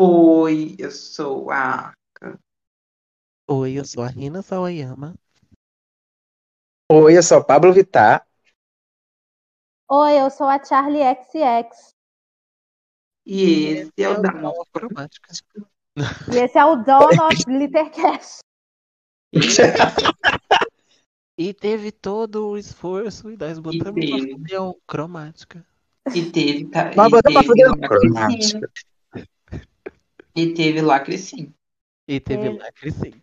Oi, eu sou a. Oi, eu sou a Rina Sawayama. Oi, eu sou o Pablo Vittar. Oi, eu sou a Charlie XX. E esse é o da Cromática. E esse é o Dawn of Glittercast. E teve todo o esforço e nós botamos teve. uma fudeu cromática. E teve. Tá, Mas e bota pra lacre cromática. E teve lacre sim. E teve Teve. lacre sim.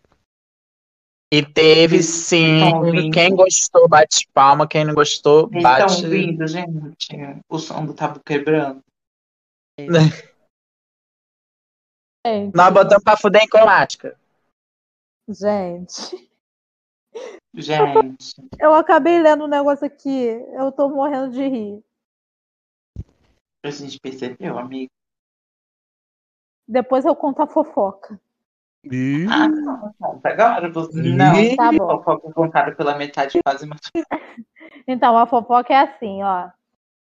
E teve sim. Quem gostou, bate palma. Quem não gostou, bate. estão ouvindo, gente? O som do tabu quebrando. Gente, Nós botamos pra fuder em cromática. gente, Gente, eu acabei lendo um negócio aqui. Eu tô morrendo de rir. a gente percebeu, amigo. Depois eu conto a fofoca. Ih, Ah, não, conta agora. Você... Não, Tá bom. fofoca contada pela metade quase matou. Então, a fofoca é assim, ó.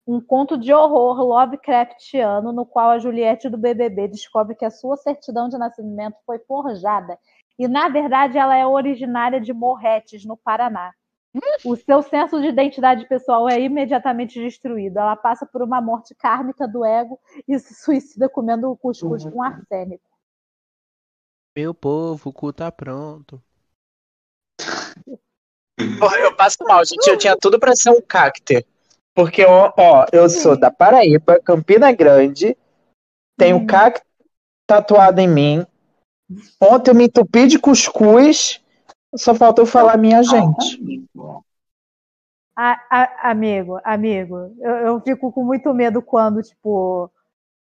Um conto de horror Lovecraftiano no qual a Juliette do BBB descobre que a sua certidão de nascimento foi forjada e, na verdade, ela é originária de Morretes, no Paraná. O seu senso de identidade pessoal é imediatamente destruído. Ela passa por uma morte kármica do ego e se suicida comendo cuscuz com arsênico. meu povo, o cu tá pronto. Porra, Eu passo mal, gente. Eu tinha tudo pra ser um cacto. Porque, ó, ó, eu sou da Paraíba, Campina Grande. Tenho Hum. cacto tatuado em mim. Ontem eu me entupi de cuscuz. Só faltou falar minha gente. Amigo. A- a- amigo, amigo, eu, eu fico com muito medo quando, tipo,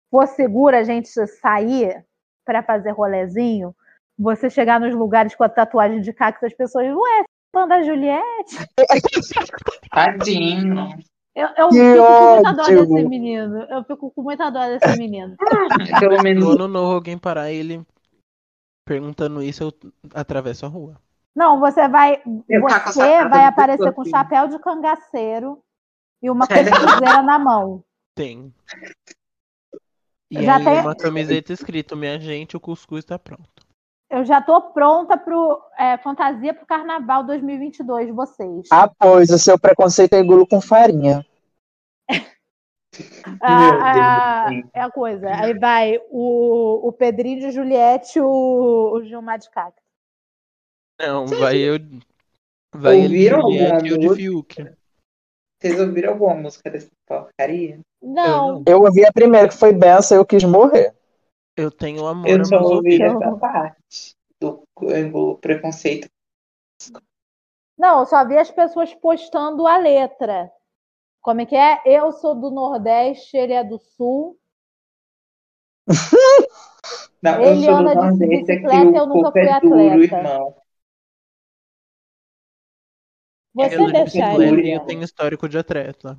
for seguro a gente sair para fazer rolezinho, você chegar nos lugares com a tatuagem de cacto, as pessoas, ué, fã da Juliette? Tadinho. Eu, eu fico com muita dó desse menino. Eu fico com muita dó desse menino. Pelo No menos ano novo, alguém parar ele perguntando isso, eu atravesso a rua. Não, você vai, Eu tá você vai aparecer com assim. chapéu de cangaceiro e uma Sério? costura na mão. Tem. E Já aí tem- uma camiseta escrito, minha gente, o cuscuz tá pronto. Eu já tô pronta pro é, fantasia pro Carnaval 2022, vocês. Ah, pois, o seu preconceito é engulo com farinha. Ah, ah, é a coisa. Aí vai o, o Pedrinho de Juliette, o, o Gilmar de Cacto. Não, vai eu. Vai de Ouviram alguma eu de música? Fiuk. Vocês ouviram alguma música dessa porcaria? Não, Eu ouvi a primeira, que foi benção, eu quis morrer. Eu tenho amor Eu só ouvi essa parte do, do preconceito. não, eu só vi as pessoas postando a letra. Como é que é? Eu sou do Nordeste, ele é do Sul. Não, Ele eu sou do anda de Nordeste, aqui bicicleta, eu o nunca é fui duro, atleta. irmão. Você Eu, de deixaria? eu tenho histórico de atleta.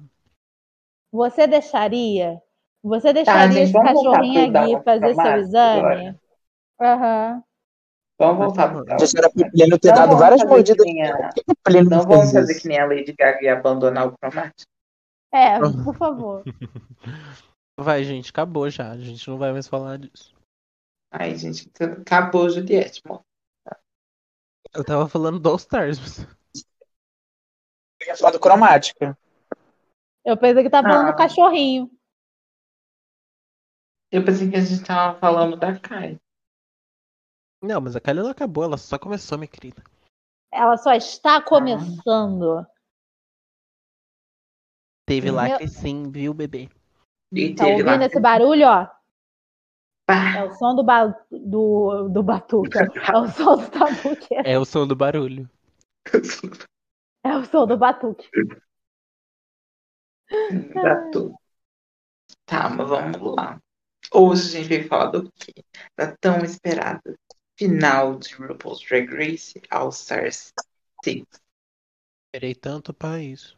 Você deixaria? Você Tá, deixaria vamos voltar cachorrinho aqui fazer seu exame? Aham. Vamos voltar pro era pro Plínio ter Não dado vamos várias fazer mordidas. que nem a- O Plínio Não vamos fazer isso. que nem a Lady Gaga e abandonar o cromático. É, por favor. Vai, gente, acabou já. A gente não vai mais falar disso. Ai, gente, acabou Juliette. Eu tava falando do All Stars. Mas- Eu ia falar do cromática. Eu pensei que tava falando Ah. do cachorrinho. Eu pensei que a gente tava falando da Kai. Não, mas a Kylie não acabou, ela só começou, minha querida. Ela só está começando. Teve Meu- lacre sim, viu, bebê? E Tá lá. ouvindo esse barulho, ó? É o som do, ba... do, do batuca. É o som do tabuque. É o som do barulho. É o som do batuque. Tudo. Tá, mas vamos lá. Hoje a gente vai falar do quê? Da tão esperada final de RuPaul's Drag Race All Stars 6. Esperei tanto pra isso.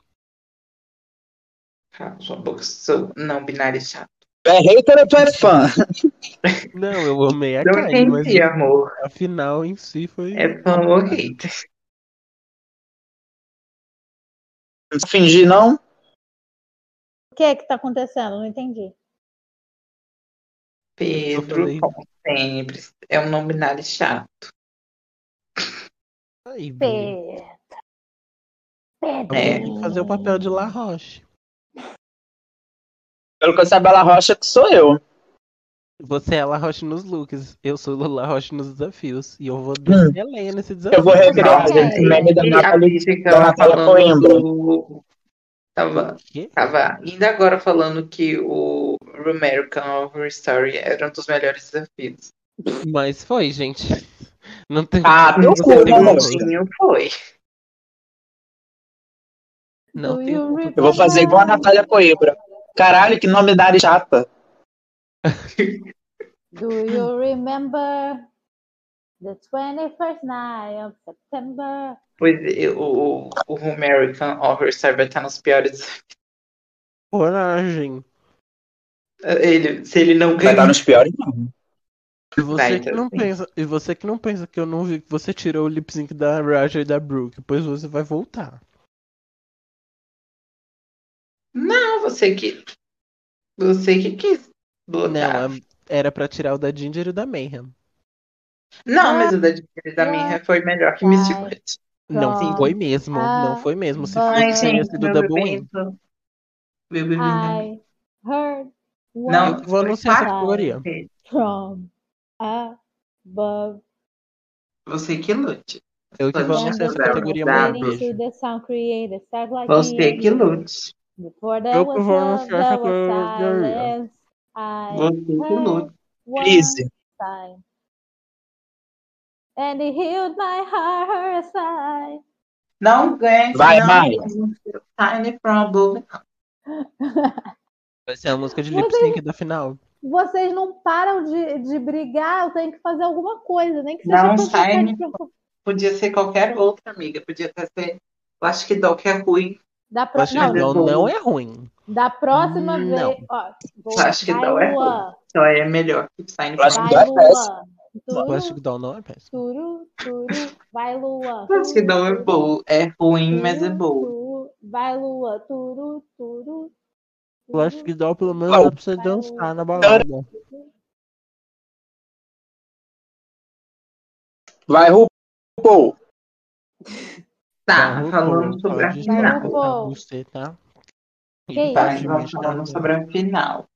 Cala sua boca, sou não binário chato. É hater ou tu é fã? Não, eu amei a Não Kylie, mas entendi, amor. a final em si foi. É fã ou hater? Não fingi, não? O que é que tá acontecendo? Não entendi. Pedro, como sempre, é um não binário chato. Aí. Pedro. Pedro. É. Fazer o papel de La Roche. Pelo que eu saiba, a Rocha que sou eu. Você é La Roche nos looks, eu sou La Roche nos desafios. E eu vou descer a lenha nesse desafio. Eu vou recriar Ok. esse meme da E a Nathalie, da Coimbra. Tava, tava ainda agora falando que o American Horror Story era um dos melhores desafios. Mas foi, gente. Não tem. Ah, tem cu, né, não. Foi. Não tem como. Eu vou fazer igual a Natália Coimbra. Caralho, que nome da área chata. Do you remember the 21st night of September? Pois é, o, o American Horror Story vai estar nos piores. Coragem. Ele, se ele não Vai estar ganhar. nos piores, não. E você, Vai, que então, não sim. pensa, e você que não pensa que eu não vi que você tirou o lip sync da Raja e da Brooke, pois você vai voltar. Não, você que. Você que quis Não, era pra tirar o da Ginger e o da Mayhem. Não, mas o da Jennifer da minha foi melhor que Miss Vai. Secret. Não Pronto. foi mesmo, não Ah, foi mesmo. Se vai. fosse, teria sido meu double win. Meu bebê Não, Eu vou anunciar essa categoria. from above. Você que lute. Eu que vou anunciar essa categoria Você que lute. Eu que vou anunciar essa categoria. Você que Crise. sign. And he healed my heart aside. Não ganha. Vai, não. vai. Tiny problem. Vai ser a música de lip sync da final. Vocês não param de, de brigar, eu tenho que fazer alguma coisa, nem que seja Não, performance. Podia ser qualquer outra, amiga. Podia até ser. Eu acho que Doc é ruim. Da, pro... acho que não, não, não é ruim. da próxima Não. vez. Ó, vou... Acho que vai, não é Luan. Só é melhor que Tiny Eu acho que Vai, não é péssimo. Luan. Eu acho que Turu, Doll não é péssimo. turu, turu. Vai, Luan. Eu acho que não é bom. É ruim, mas é Turu, bom. turu. Vai, Luan. Turu, turu. Eu acho que Doll pelo menos Não. dá pra você dançar na balada. Vai, RuPaul. Tá, Então, falando sobre a final. Pra você, tá? Que E isso? Tá, então me falando sobre a final.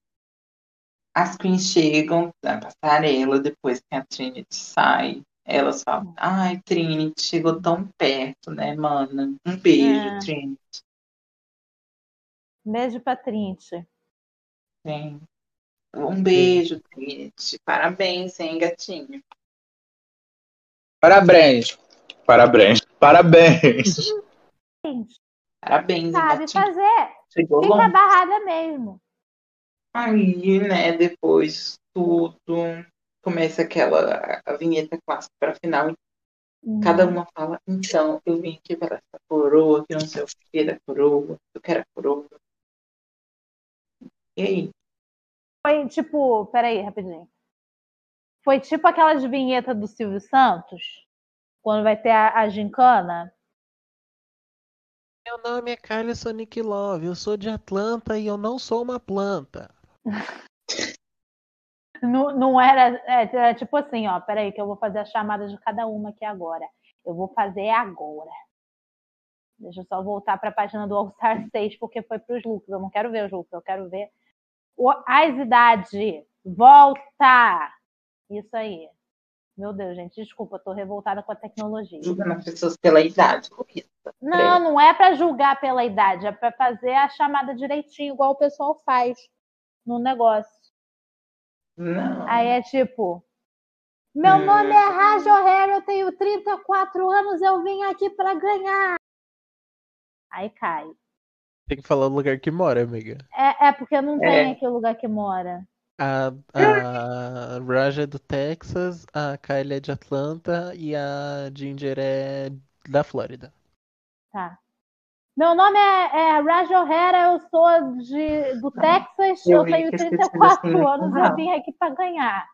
As queens chegam na passarela depois que a Trinity sai. Elas falam, ai, Trinity, chegou tão perto, né, mana? Um beijo, É. Trinity. Beijo pra Trinity. Sim. Um beijo, Trinity. Parabéns, hein, gatinho. Parabéns. Parabéns. Parabéns. Parabéns, hein, Sabe fazer. Chegou Fica longe. barrada mesmo. Aí, né, depois tudo começa aquela a vinheta clássica para final. Cada uma fala, então, eu vim aqui para essa coroa, que não sei o que da coroa, eu quero a coroa. E aí? Foi tipo, peraí, rapidinho. Foi tipo aquelas vinhetas do Silvio Santos, quando vai ter a, a gincana. Meu nome é Kylie Sonic Love, eu sou de Atlanta e eu não sou uma planta. Não, não era, é, era tipo assim, ó, peraí, que eu vou fazer a chamada de cada uma aqui agora. Eu vou fazer agora. Deixa eu só voltar para a página do All Star 6, porque foi para os looks. Eu não quero ver os looks, eu quero ver o, as idades. Volta! Isso aí. Meu Deus, gente, desculpa, eu tô revoltada com a tecnologia. Julgando as pessoas pela idade. Não, não é para julgar pela idade, é para fazer a chamada direitinho, igual o pessoal faz no negócio. Não. Aí é tipo: Meu Hum. nome é Raja O'Hara, eu tenho 34 anos, eu vim aqui para ganhar. Aí cai. Tem que falar o lugar que mora, amiga. É, é porque não tem É. aqui o lugar que mora. A, a Raja é do Texas, a Kylie é de Atlanta e a Ginger é da Flórida. Tá. Meu nome é, é Raja O'Hara, eu sou de, do Texas, eu eu tenho que as 34 pessoas assim, anos, ah. eu vim aqui para ganhar.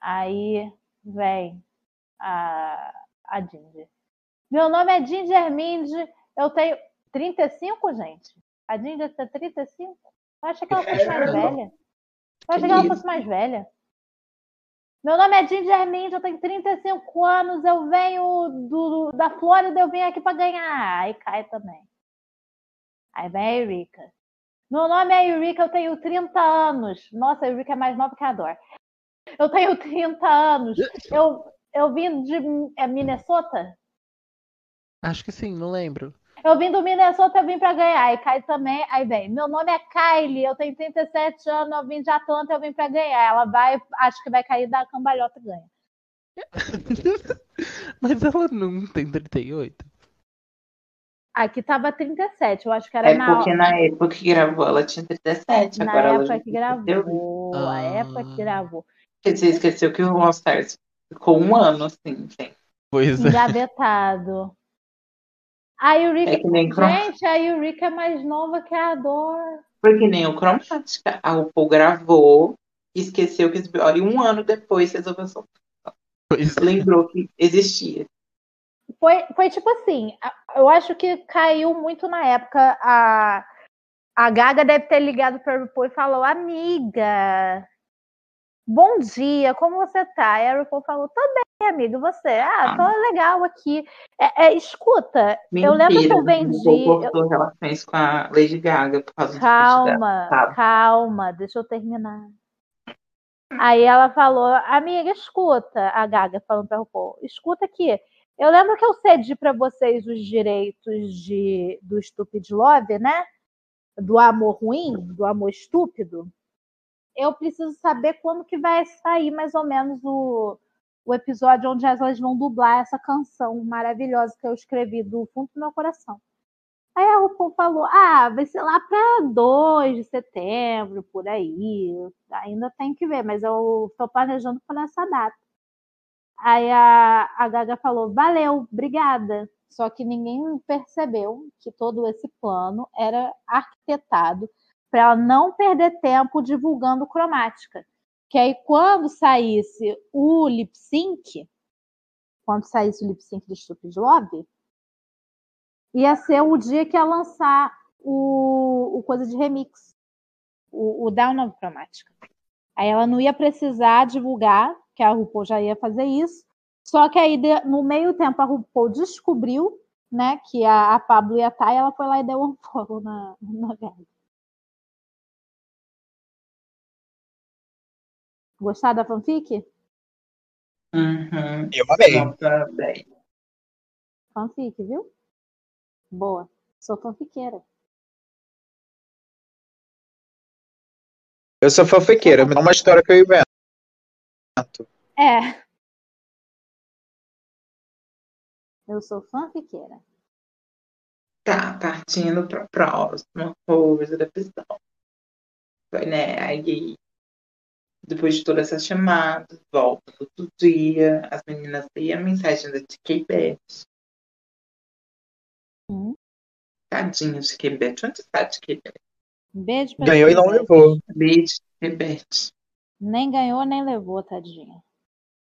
Aí vem a, a Ginger. Meu nome é Ginger Mindy, eu tenho 35, gente. A Ginger tem 35? Eu acho que ela fosse mais velha. Eu achei que ela fosse mais velha. Meu nome é Ginger Mint, eu tenho 35 anos, eu venho do, da Flórida, eu vim aqui para ganhar. Aí cai também. Aí vem a Eureka. Meu nome é Eureka, eu tenho 30 anos. Nossa, a Eureka é mais nova que a Dor. Eu tenho 30 anos. Eu, eu vim de é Minnesota? Acho que sim, não lembro. Eu vim do Minnesota, eu vim para ganhar. Aí cai também, aí vem. Meu nome é Kylie, eu tenho 37 anos, eu vim de Atlanta, eu vim para ganhar. Ela vai, acho que vai cair da cambalhota e ganha. Mas ela não tem 38. Aqui tava 37, eu acho que era É na, porque na época que gravou ela tinha 37, na agora época que tem 38. gravou. A Ah. época que gravou. Você esqueceu que o All Stars ficou um ano assim, gente. Pois é. Engavetado. A Eureka. É que nem. Gente, a Eureka é mais nova que a Dor. Porque nem o Cromática. A RuPaul gravou, esqueceu que. E um ano depois resolveu soltar. Pois é. Lembrou que existia. Foi, foi tipo assim, eu acho que caiu muito na época. A, a Gaga deve ter ligado para a RuPaul e falou: Amiga, bom dia, como você tá? E a RuPaul falou: Tô bem, amiga, e você? Ah, tô legal aqui. É, é, escuta, eu lembro que eu Mentira, vendi. Cortou relações com a Lady Gaga por causa do feat dela. Calma, calma, deixa eu terminar. Aí ela falou, amiga, escuta, a Gaga falando pra RuPaul, escuta aqui. Eu lembro que eu cedi pra vocês os direitos de, do Stupid Love, né? Do amor ruim, do amor estúpido. Eu preciso saber quando que vai sair mais ou menos o, o episódio onde elas vão dublar essa canção maravilhosa que eu escrevi do fundo do meu coração. Aí a RuPaul falou: ah, vai ser lá para 2 de setembro, por aí. Ainda tem que ver, mas eu estou planejando por essa data. Aí a, a Gaga falou: valeu, obrigada. Só que ninguém percebeu que todo esse plano era arquitetado para ela não perder tempo divulgando cromática. Que aí, quando saísse o lip sync, quando saísse o lip sync do Stupid Love, ia ser o dia que ia lançar o, o coisa de remix, o, o Down of Chromática. Aí ela não ia precisar divulgar, que a RuPaul já ia fazer isso. Só que aí, no meio tempo, a RuPaul descobriu né, que a, a Pablo ia estar e ela foi lá e deu um follow na, na Gaga. Gostar da fanfic? Uhum. Eu amei. 10. Fanfic, viu? Boa. Sou fanfiqueira. Eu sou fanfiqueira, me dá uma história que eu invento. É. Eu sou fanfiqueira. Tá, partindo pra próxima coisa da pessoa. Foi, né? Aí, depois de todas essas chamadas, volta outro dia, as meninas têm a mensagem da TK Beth. Hum. Tadinha de TK Beth. Onde está a TK Beth? Beijo pra Ganhou e não levou. Beijo, TK Beth. Nem ganhou, nem levou, tadinha.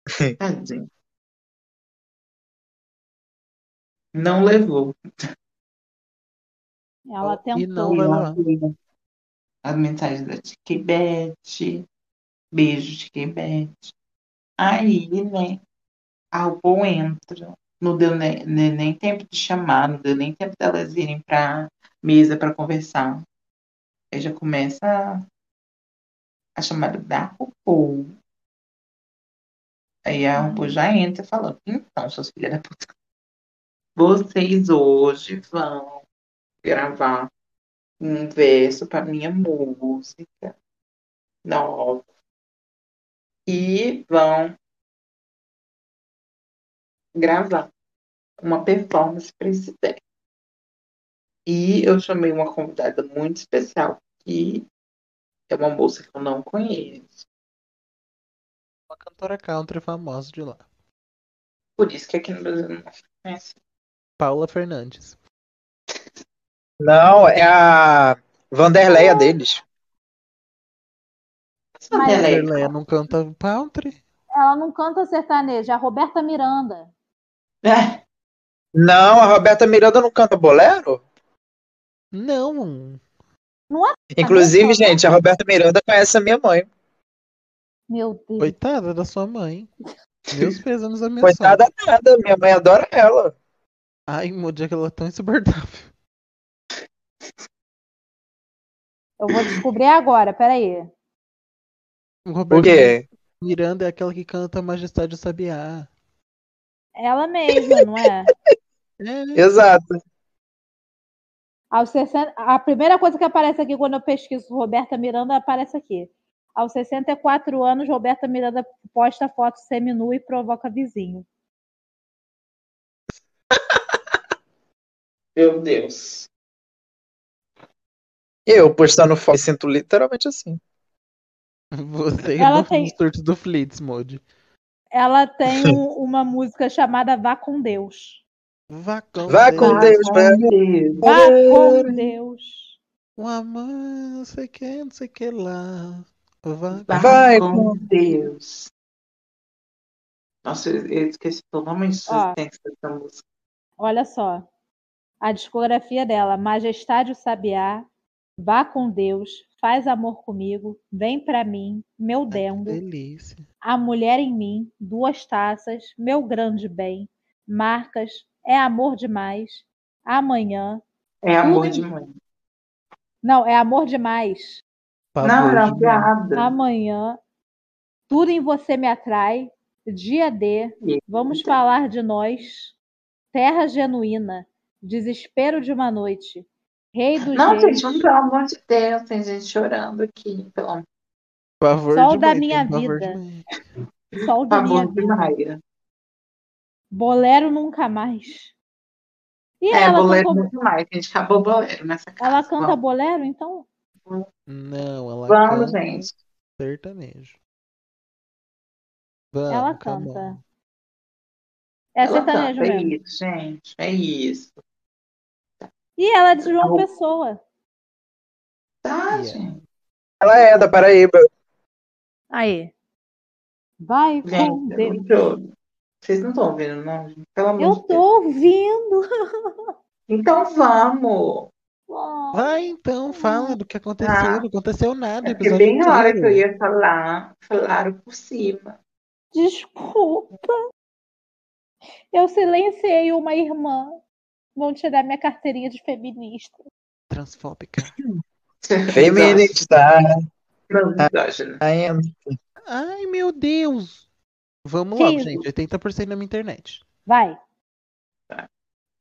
Tadinha. Não levou. Ela E tentou. não vai lá. As mensagens da TK Beijo, TK Beth. Aí, né? A RuPaul entra. Não deu nem, nem, tempo de chamar, não deu nem tempo delas irem pra mesa pra conversar. Aí já começa a, a chamada da RuPaul. Aí a RuPaul já entra falando, então, suas filhas da puta, vocês hoje vão gravar um verso para minha música nova e vão gravar uma performance para esse verso. E eu chamei uma convidada muito especial, que é uma moça que eu não conheço. Uma cantora country famosa de lá. Por isso que aqui no Brasil não conhece. Paula Fernandes. Não, é a Vanderleia deles. Mas- é Vanderleia não canta country? Ela não canta sertanejo, é a Roberta Miranda. É, Não, a Roberta Miranda não canta bolero? Não. Inclusive, Roberta- gente, a Roberta Miranda conhece a minha mãe. Meu Deus. Coitada da sua mãe. Meus pêsames a minha Coitada nada, minha mãe adora ela. Ai, Moody, ela é tão insuportável. Eu vou descobrir agora, peraí. Roberto quê? Miranda é aquela que canta Majestade Sabiá. Ela mesma, não é? É, Exato. Aos 60... A primeira coisa que aparece aqui quando eu pesquiso Roberta Miranda aparece aqui. Aos 64 anos, Roberta Miranda posta foto seminua e provoca vizinho. Meu Deus. Eu postando foto, me sinto literalmente assim. Você Ela no tem- surto do Flitz, Moody. Ela tem um- uma música chamada Vá com Deus. Vá com Vá Deus. com Deus, com velho. Deus. Vá com Deus. Um amor, não sei que, não sei que lá. Vá Vá Vai com com- Deus. Nossa, eu esqueci a existência dessa música. Olha só. A discografia dela: Majestade o Sabiá, Vá com Deus, Faz Amor Comigo, Vem Pra Mim, Meu Dengo, delícia. A Mulher em Mim, Duas Taças, Meu Grande Bem, Marcas, É Amor Demais, Amanhã. É amor Tudo de em- mãe. Não, é Amor Demais. Não, piada. Amanhã. Tudo em Você Me Atrai, Dia D, Vamos falar de nós. Terra genuína. Desespero de uma noite. Rei dos Não, reis. gente, pelo amor de Deus, tem gente chorando aqui. Pelo amor Pavor Sol de da mãe, minha vida. Sol da minha favor de vida. Maia. Bolero nunca mais. E É, ela bolero cantou, muito mais. A gente acabou o bolero nessa casa. ela canta Vamos, bolero, então? Não, ela Vamos, canta gente. sertanejo. Vamos, Ela canta. É Ela sertanejo canta, é mesmo. isso, gente. É isso. E ela é de João Pessoa. Tá, gente. Ela é da Paraíba. Aí. Vai Gente, eu Vocês não estão ouvindo, não? Pelo amor Eu de Deus. tô ouvindo. Então vamos. Vai então, fala do que aconteceu. Ah. Não aconteceu nada. É bem na hora que eu ia falar, falaram por cima. Desculpa. Eu silenciei uma irmã. Vão tirar minha carteirinha de feminista. Transfóbica. Feminista. Ainda. Ai, meu Deus. Vamos lá, gente. 80% na minha internet. Vai.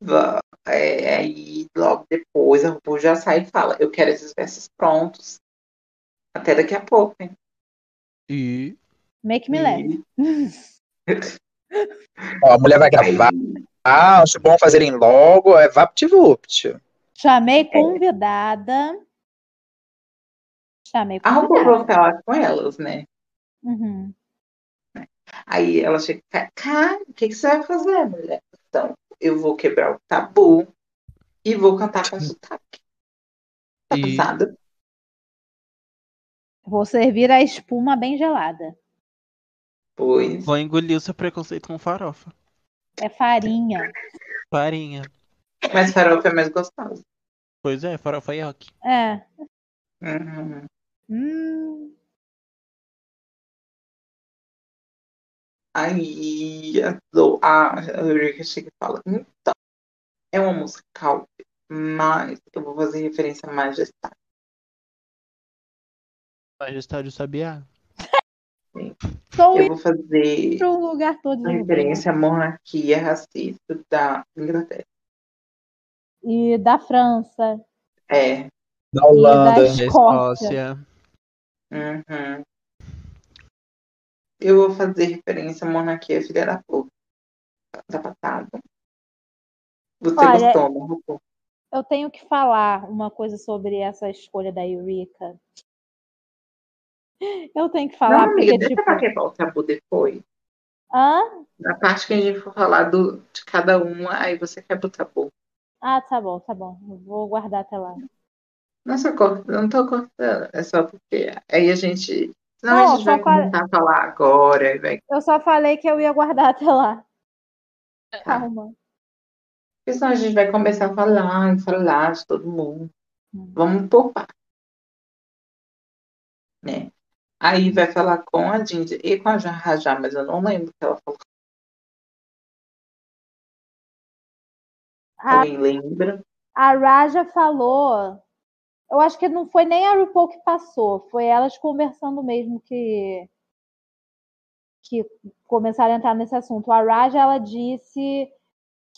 Va- É, aí logo depois a RuPaul já sai e fala, eu quero esses versos prontos. Até daqui a pouco, hein? E Make me laugh. E- Ó, a mulher vai gravar. Ah, acho bom fazerem logo. É VaptVupt. Chamei convidada. Chamei convidada. que ela com elas, né? Uhum. Aí ela chega, cara, o que, que você vai fazer, mulher? Então, eu vou quebrar o tabu e vou cantar com sotaque. Tá E-? Vou servir a espuma bem gelada. Pois. vou engolir o seu preconceito com farofa. É farinha. Farinha. Mas farofa é mais gostosa. Pois é, farofa Yoki. É. Uhum. Hum. Aí a, Lo- a Eureka chega e fala, então, é uma música mas eu vou fazer referência a majestade. Majestade o Sabiá. Estou Eu vou fazer um lugar todo uma referência à monarquia racista da Inglaterra. E da França. É. Da Holanda. da Da Escócia. Escócia. Uhum. Eu vou fazer referência à monarquia filha da puta. Da patada. Você Olha, gostou, né? Eu tenho que falar uma coisa sobre essa escolha da Eureka. Eu tenho que falar Não, amiga, porque, deixa tipo. pra quebrar o tabu depois. Hã? Na parte que a gente for falar do, de cada uma, aí você quebra o tabu. Ah, tá bom, tá bom. Eu Vou guardar até lá. Não só corta, não tô cortando, é só porque aí a gente. Senão Não, a gente vai começar a falar agora, vai. Eu só falei que eu ia guardar até lá. Calma. Porque senão a gente vai começar a falar e falar de todo mundo. Hum. Vamos por parte. Né? Aí vai falar com a Ginger e com a Rajá, mas eu não lembro o que ela falou. A, Alguém lembra? a Raja falou. Eu acho que não foi nem a RuPaul que passou, foi elas conversando mesmo que que começaram a entrar nesse assunto. A Raja ela disse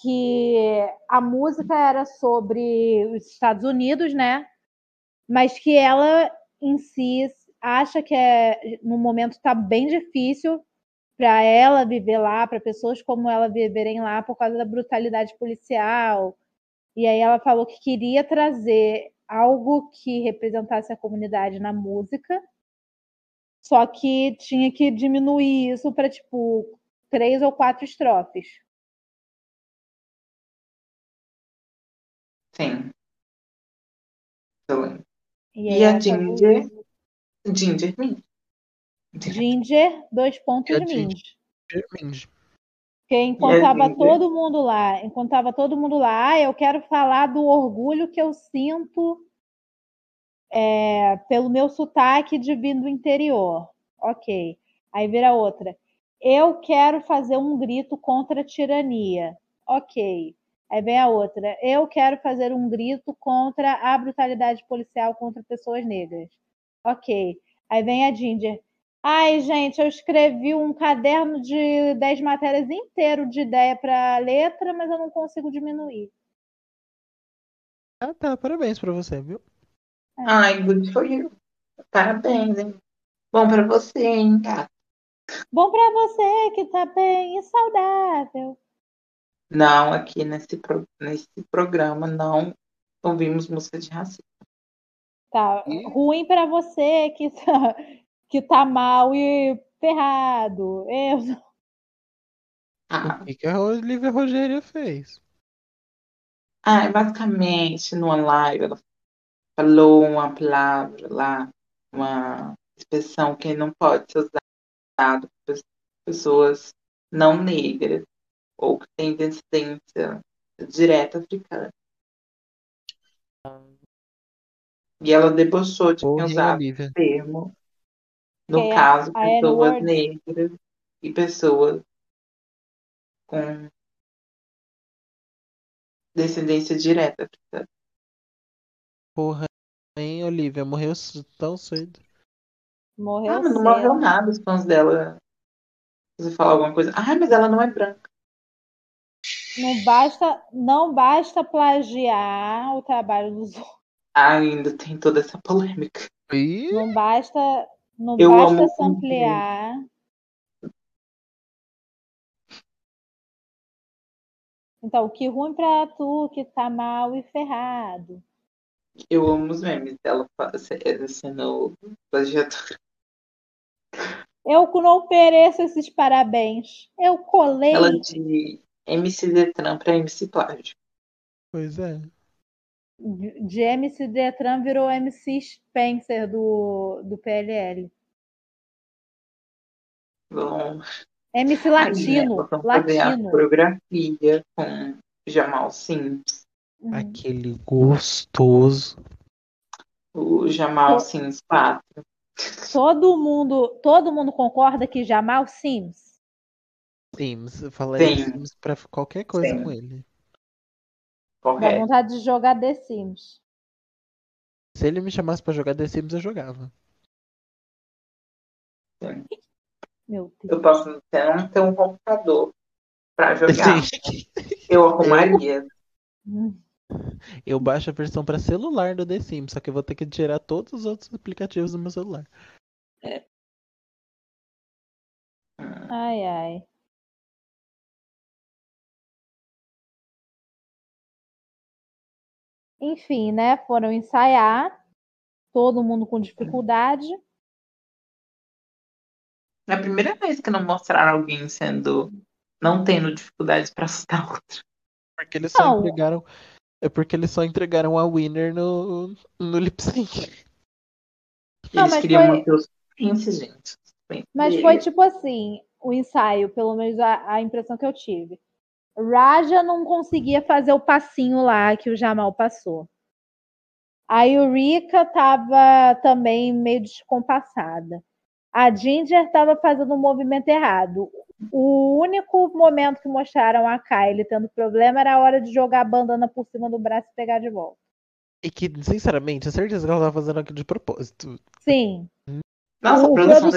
que a música era sobre os Estados Unidos, né? Mas que ela em si acha que é, no momento está bem difícil para ela viver lá, para pessoas como ela viverem lá por causa da brutalidade policial. E aí ela falou que queria trazer algo que representasse a comunidade na música, só que tinha que diminuir isso para tipo três ou quatro estrofes. Sim. Lembro. E, E a Ginger? Ginger. Ginger, dois pontos a Mint. Germinge. Porque enquanto E a tava Ginger? todo mundo lá, enquanto tava todo mundo lá, ah, eu quero falar do orgulho que eu sinto é, pelo meu sotaque de vir do interior. Ok. Aí vira outra. Eu quero fazer um grito contra a tirania. Ok. Aí vem a outra. Eu quero fazer um grito contra a brutalidade policial contra pessoas negras. Ok. Aí vem a Ginger. Ai, gente, eu escrevi um caderno de 10 matérias inteiro de ideia para letra, mas eu não consigo diminuir. Ah, tá. Parabéns pra você, viu? Ai, good for you. Parabéns, hein? Bom pra você, hein? Bom para você que tá bem e saudável. Não, aqui nesse, pro- nesse programa não ouvimos música de racismo. Tá Ih. ruim para você que tá, que tá mal e ferrado. Eu Ah, O que, que a Olivia Rogéria fez? ah, basicamente, numa live, ela falou uma palavra lá, uma expressão que não pode ser usada por pessoas não negras ou que têm descendência direta africana. E ela debochou de quem Porra, Olivia? o termo, no é caso, a pessoas negras e pessoas com descendência direta africana. Porra, hein, Olivia? Morreu tão cedo. morreu Ah, mas não cedo. morreu nada, os fãs dela. Você fala alguma coisa, ah, mas ela não é branca. Não basta, não basta plagiar o trabalho dos outros. Ainda tem toda essa polêmica. Ih, Não basta, não Eu basta amo samplear. Então, que ruim pra tu que tá mal e ferrado. Eu amo os memes dela se- sendo plagiadora. Eu não mereço esses parabéns. Eu colei. Ela de MC Detran pra MC Plágio. pois é. De MC Detran virou MC Spencer do, do PLL. Vão MC né, Latino. Latino. coreografia com Jamal Sims. Uhum. Aquele gostoso. O Jamal. Sims 4. Todo mundo, todo mundo concorda que Jamal Sims Sims. Eu falaria Sim. Sims pra qualquer coisa Sim. com ele. Dá vontade de jogar The Sims. Se ele me chamasse pra jogar The Sims, eu jogava. Meu Deus. Eu posso até não ter um computador pra jogar. Sim. Eu arrumaria. Eu baixo a versão pra celular do The Sims, só que eu vou ter que tirar todos os outros aplicativos do meu celular. Ai, ai. Enfim, né? Foram ensaiar. Todo mundo com dificuldade. É a primeira vez que não mostraram alguém sendo. não tendo dificuldades pra assustar outro. Porque eles só Não. entregaram. É porque eles só entregaram a winner no, no lip sync. Não, Eles mas queriam foi- manter os suspense, gente. Mas foi tipo assim, o ensaio, pelo menos a, a impressão que eu tive. Raja não conseguia fazer o passinho lá que o Jamal passou. A Eureka tava também meio descompassada. A Ginger estava fazendo um movimento errado. O único momento que mostraram a Kylie tendo problema era a hora de jogar a bandana por cima do braço e pegar de volta. E que, sinceramente, a certeza que ela tava fazendo aquilo de propósito. Sim. Nossa, O produtor-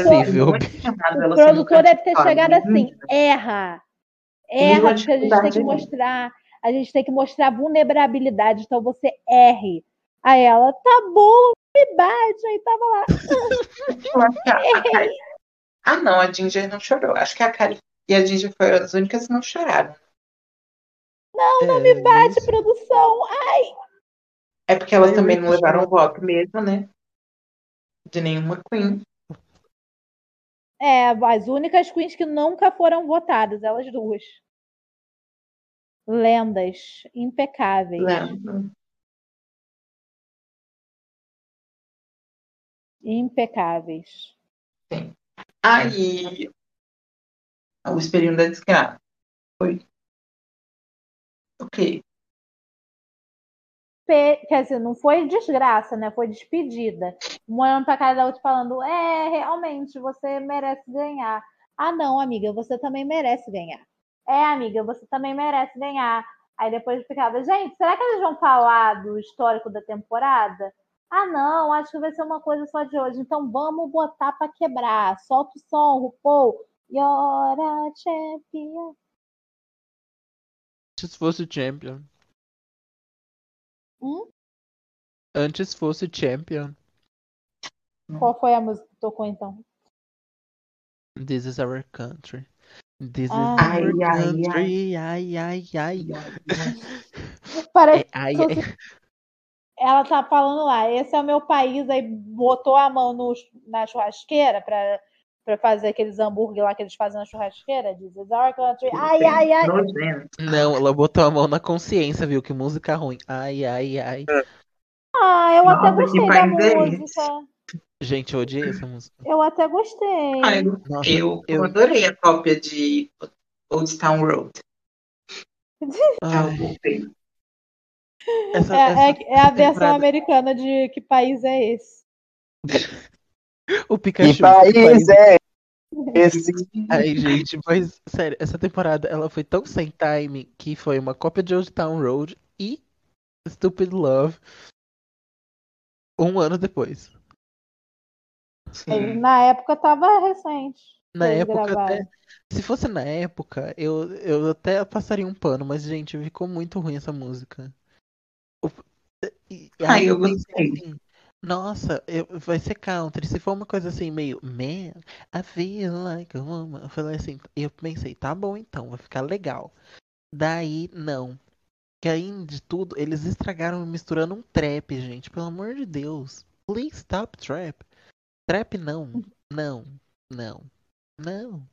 chamada, O produtor deve ter chegado assim, erra. Tem Erra, porque a gente tem que mostrar, a gente tem que mostrar vulnerabilidade, então você erre. Aí ela, tá bom, me bate, aí tava lá. A, a Kylie... Ah, não, a Ginger não chorou. Acho que a Kylie e a Ginger foram as únicas que não choraram. Não, não Me bate, produção. Ai, É porque elas também não levaram voto mesmo, né? De nenhuma Queen. É, as únicas queens que nunca foram votadas, elas duas. Lendas, impecáveis. Lembro. Impecáveis. Aí, o espelhinho da desgraça. Foi. Ok. Quer dizer, não foi desgraça, né? Foi despedida. Uma olhando pra cara da outra falando: É, realmente, você merece ganhar. Ah, não, amiga, você também merece ganhar. É, amiga, você também merece ganhar. Aí depois ficava: Gente, será que eles vão falar do histórico da temporada? Ah, não, acho que vai ser uma coisa só de hoje. Então vamos botar pra quebrar. Solta o som, RuPaul. You're a champion. Antes fosse Champion. Hum? Antes fosse Champion. Qual foi a música que tocou então? This is our country. This Ah. is our Ai, ai, country. Ai, ai, ai. Parece É, ai, ai. ela tá falando lá, esse é o meu país, aí botou a mão no- na churrasqueira pra, pra fazer aqueles hambúrguer lá que eles fazem na churrasqueira, diz "It's our country. Ai, ai, ai. Não, ela botou a mão na consciência, viu? Que música ruim. Ai, ai, ai. Ah, eu até Nossa, que gostei da é música. Gente, eu odiei essa música. Eu até gostei. Ah, eu, Nossa, eu, eu- adorei a cópia de Old Town Road. ai, Eu gostei. essa, É, essa é- é a versão temporada- americana de que país é esse. O Pikachu. Que país é esse? Ai, gente, mas sério, essa temporada ela foi tão sem time que foi uma cópia de Old Town Road e Stupid Love um ano depois. Sim. Na época tava recente. Na época até. Se fosse na época, eu, eu até passaria um pano, mas, gente, ficou muito ruim essa música. O- e- e Ah, aí eu pensei gostei. assim, nossa, eu- vai ser country. Se for uma coisa assim, meio, man, I feel like a woman. Eu falei assim, eu pensei, tá bom então, vai ficar legal. Daí, não. Que aí, de tudo, eles estragaram misturando um trap, gente. Pelo amor de Deus. Please stop trap. Trap não. Não. Não. Não.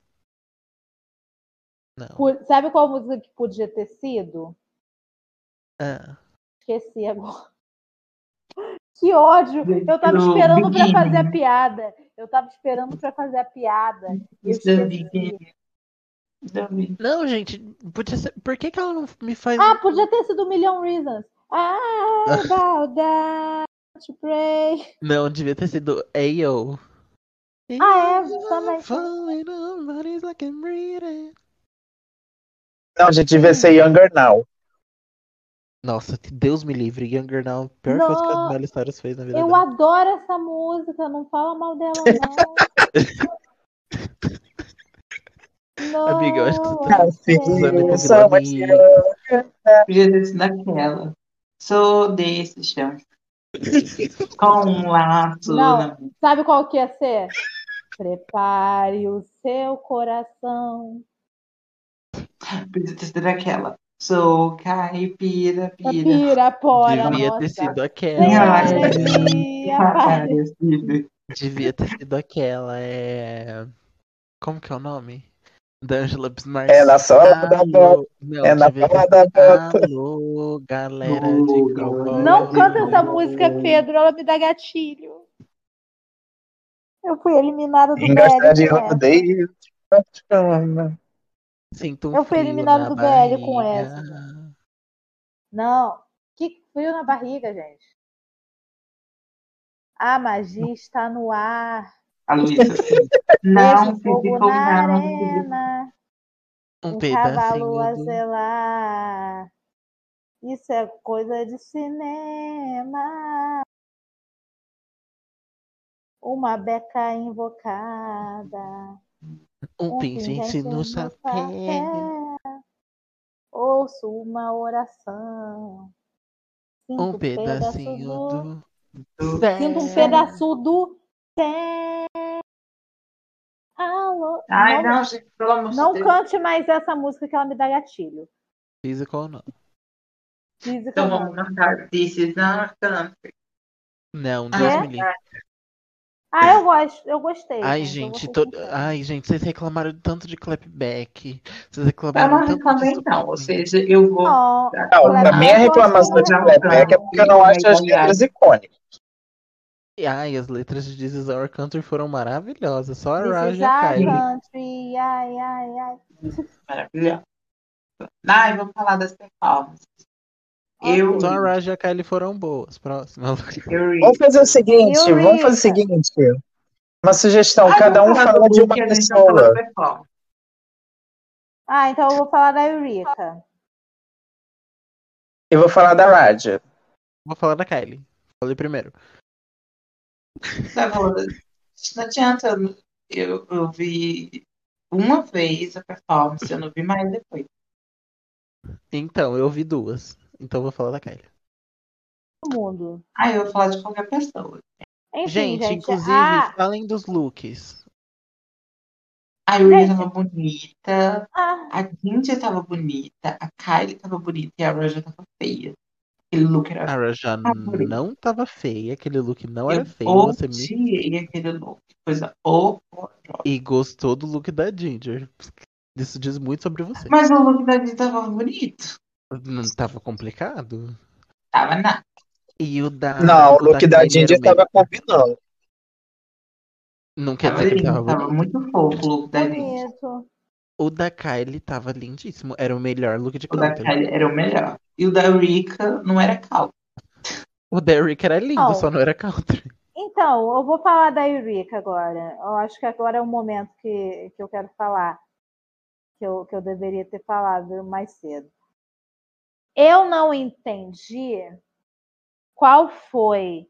Não. Sabe qual música que podia ter sido? Ah, Esqueci agora. Que ódio! Eu tava Do esperando pra fazer a piada. Eu tava esperando pra fazer a piada. The beginning. Não, gente, podia ser. Por que, que ela não me faz. Ah, podia ter sido Million Reasons. Ah, about that to pray. Não, devia ter sido Ayo. Ah, é, também. Falling on. Não, gente, devia ser Younger Now. Nossa, que Deus me livre. Younger Now, a pior coisa que Não. a Miley Cyrus fez na vida Eu dela. adoro essa música, não fala mal dela, não. não Amiga, eu acho que você tá Usando com So. Podia ter sido daquela. Sou desse chão. Com um laço Não. na Sabe qual que ia ser? Prepare o seu coração. Podia ter sido daquela. Sou caipira, pira. Pirapora, Devia nossa. ter sido aquela. paz. Parecido. Devia ter sido aquela. É. Como que é o nome? Da Angela Bismarck. É na sola da bota. Não, É na devia sido da bota. Alô, galera Alô, de cowboy. Não canta essa música, Pedro, ela me dá gatilho. Eu fui eliminada do Engraçado de rodeio. Sinto um Eu fui eliminado na do BL com essa. Não, que frio na barriga, gente. A magia está no ar. A Luísa, assim, não, não. arena, Um um cavalo a do... zelar. Isso é coisa de cinema. Uma beca invocada. Um pingente no chapéu. Ouço uma oração. Sinto Um pedacinho pedaço do... do... Sinto um pedaço do céu. Alô? Ai, não, não, gente, pelo amor não de Deus. cante mais essa música que ela me dá gatilho. Physical não. Física Então não. vamos cantar This is not country. Não, Ah, Deus é? me livre. Ah, eu gosto, eu gostei. Ai, gente, eu ser ai, gente, vocês reclamaram tanto de clapback. Vocês Eu reclamaram não tanto de reclamei, super- não. Ou seja, eu vou. Não, Não, a minha reclamação de Playback é porque eu não acho as letras icônicas. E, Ai, as letras de This Is Our Country foram maravilhosas. Só a This Raj is a our Kylie. country, ai, ai, ai. Maravilhoso. Ai, vou falar das performances. Eu, Só a Raj e a Kylie foram boas. Próxima. Vamos fazer o seguinte, Eureka. vamos fazer o seguinte. Uma sugestão, Ai, cada um fala de uma e vai falar pessoa. Ah, então eu vou falar da Eureka. Eu vou falar da Raja. Vou falar da Kylie. Falei primeiro. Tá falando- Não adianta, eu, eu vi uma vez a performance, eu não vi mais depois. Então, eu vi duas. Então eu vou falar da Kylie. Todo mundo. Ah, eu vou falar de qualquer pessoa. Enfim, Gente, gente. inclusive, ah, falem dos looks. A Yuri tava bonita, ah, a Cindy tava bonita, a Kylie tava bonita e a Roja tava feia. Aquele look era A Raja Adorei. não tava feia. Aquele look não era Eu feio. Você me... aquele look. Coisa horrorosa. E gostou do look da Ginger. Isso diz muito sobre você. Mas o look da Cindy tava bonito. Não tava complicado? Tava nada. E o da. Não, o look da Kylie Ginger tava combinando. Não quer Tava dizer que tava tava muito fofo o look da bonito. O da Kylie tava lindíssimo. Era o melhor look de O da country. Kylie era o melhor. E o da Rika não era calmo. O Derrick era lindo, Não. só não era country. Então, eu vou falar da Eureka agora. Eu acho que agora é o momento que, que eu quero falar. Que eu, que eu deveria ter falado mais cedo. Eu não entendi qual foi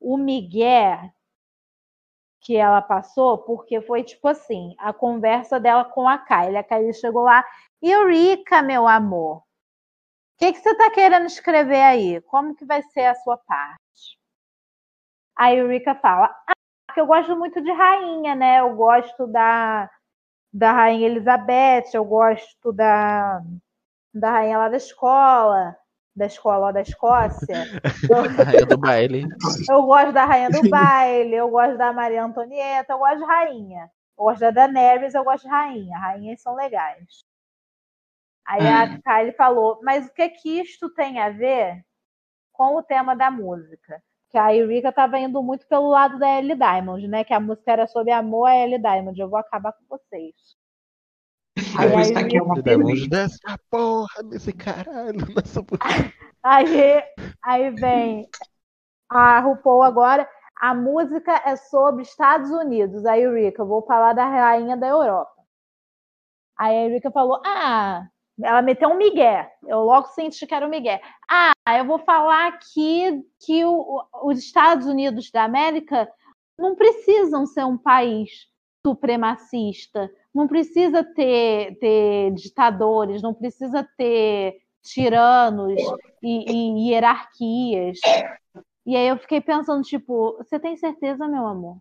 o migué que ela passou, porque foi tipo assim, a conversa dela com a Kylie. A Kylie chegou lá, Eureka, meu amor, o que, que você está querendo escrever aí? Como que vai ser a sua parte? A Eureka fala, ah, porque eu gosto muito de rainha, né? Eu gosto da, da Rainha Elizabeth, eu gosto da, da rainha lá da escola, da escola lá da Escócia. A rainha do baile. Eu gosto da rainha do baile, eu gosto da Maria Antonieta, eu gosto de rainha. Eu gosto da Daenerys, eu gosto de rainha. Rainhas são legais. Aí a Hum. Kylie falou, mas o que que isto tem a ver com o tema da música? Que a Eureka estava indo muito pelo lado da Ellie Diamond, né? Que a música era sobre amor a Ellie Diamond. Eu vou acabar com vocês. Aí uma dessa porra desse caralho. Nossa, Aí, aí vem a RuPaul agora. A música é sobre Estados Unidos. A Eureka, eu vou falar da rainha da Europa. Aí a Eureka falou: Ah, ela meteu um migué. Eu logo senti que era um migué. Ah, eu vou falar aqui que o- os Estados Unidos da América não precisam ser um país supremacista, não precisa ter, ter ditadores, não precisa ter tiranos e, e hierarquias. E aí eu fiquei pensando, tipo, você tem certeza, meu amor,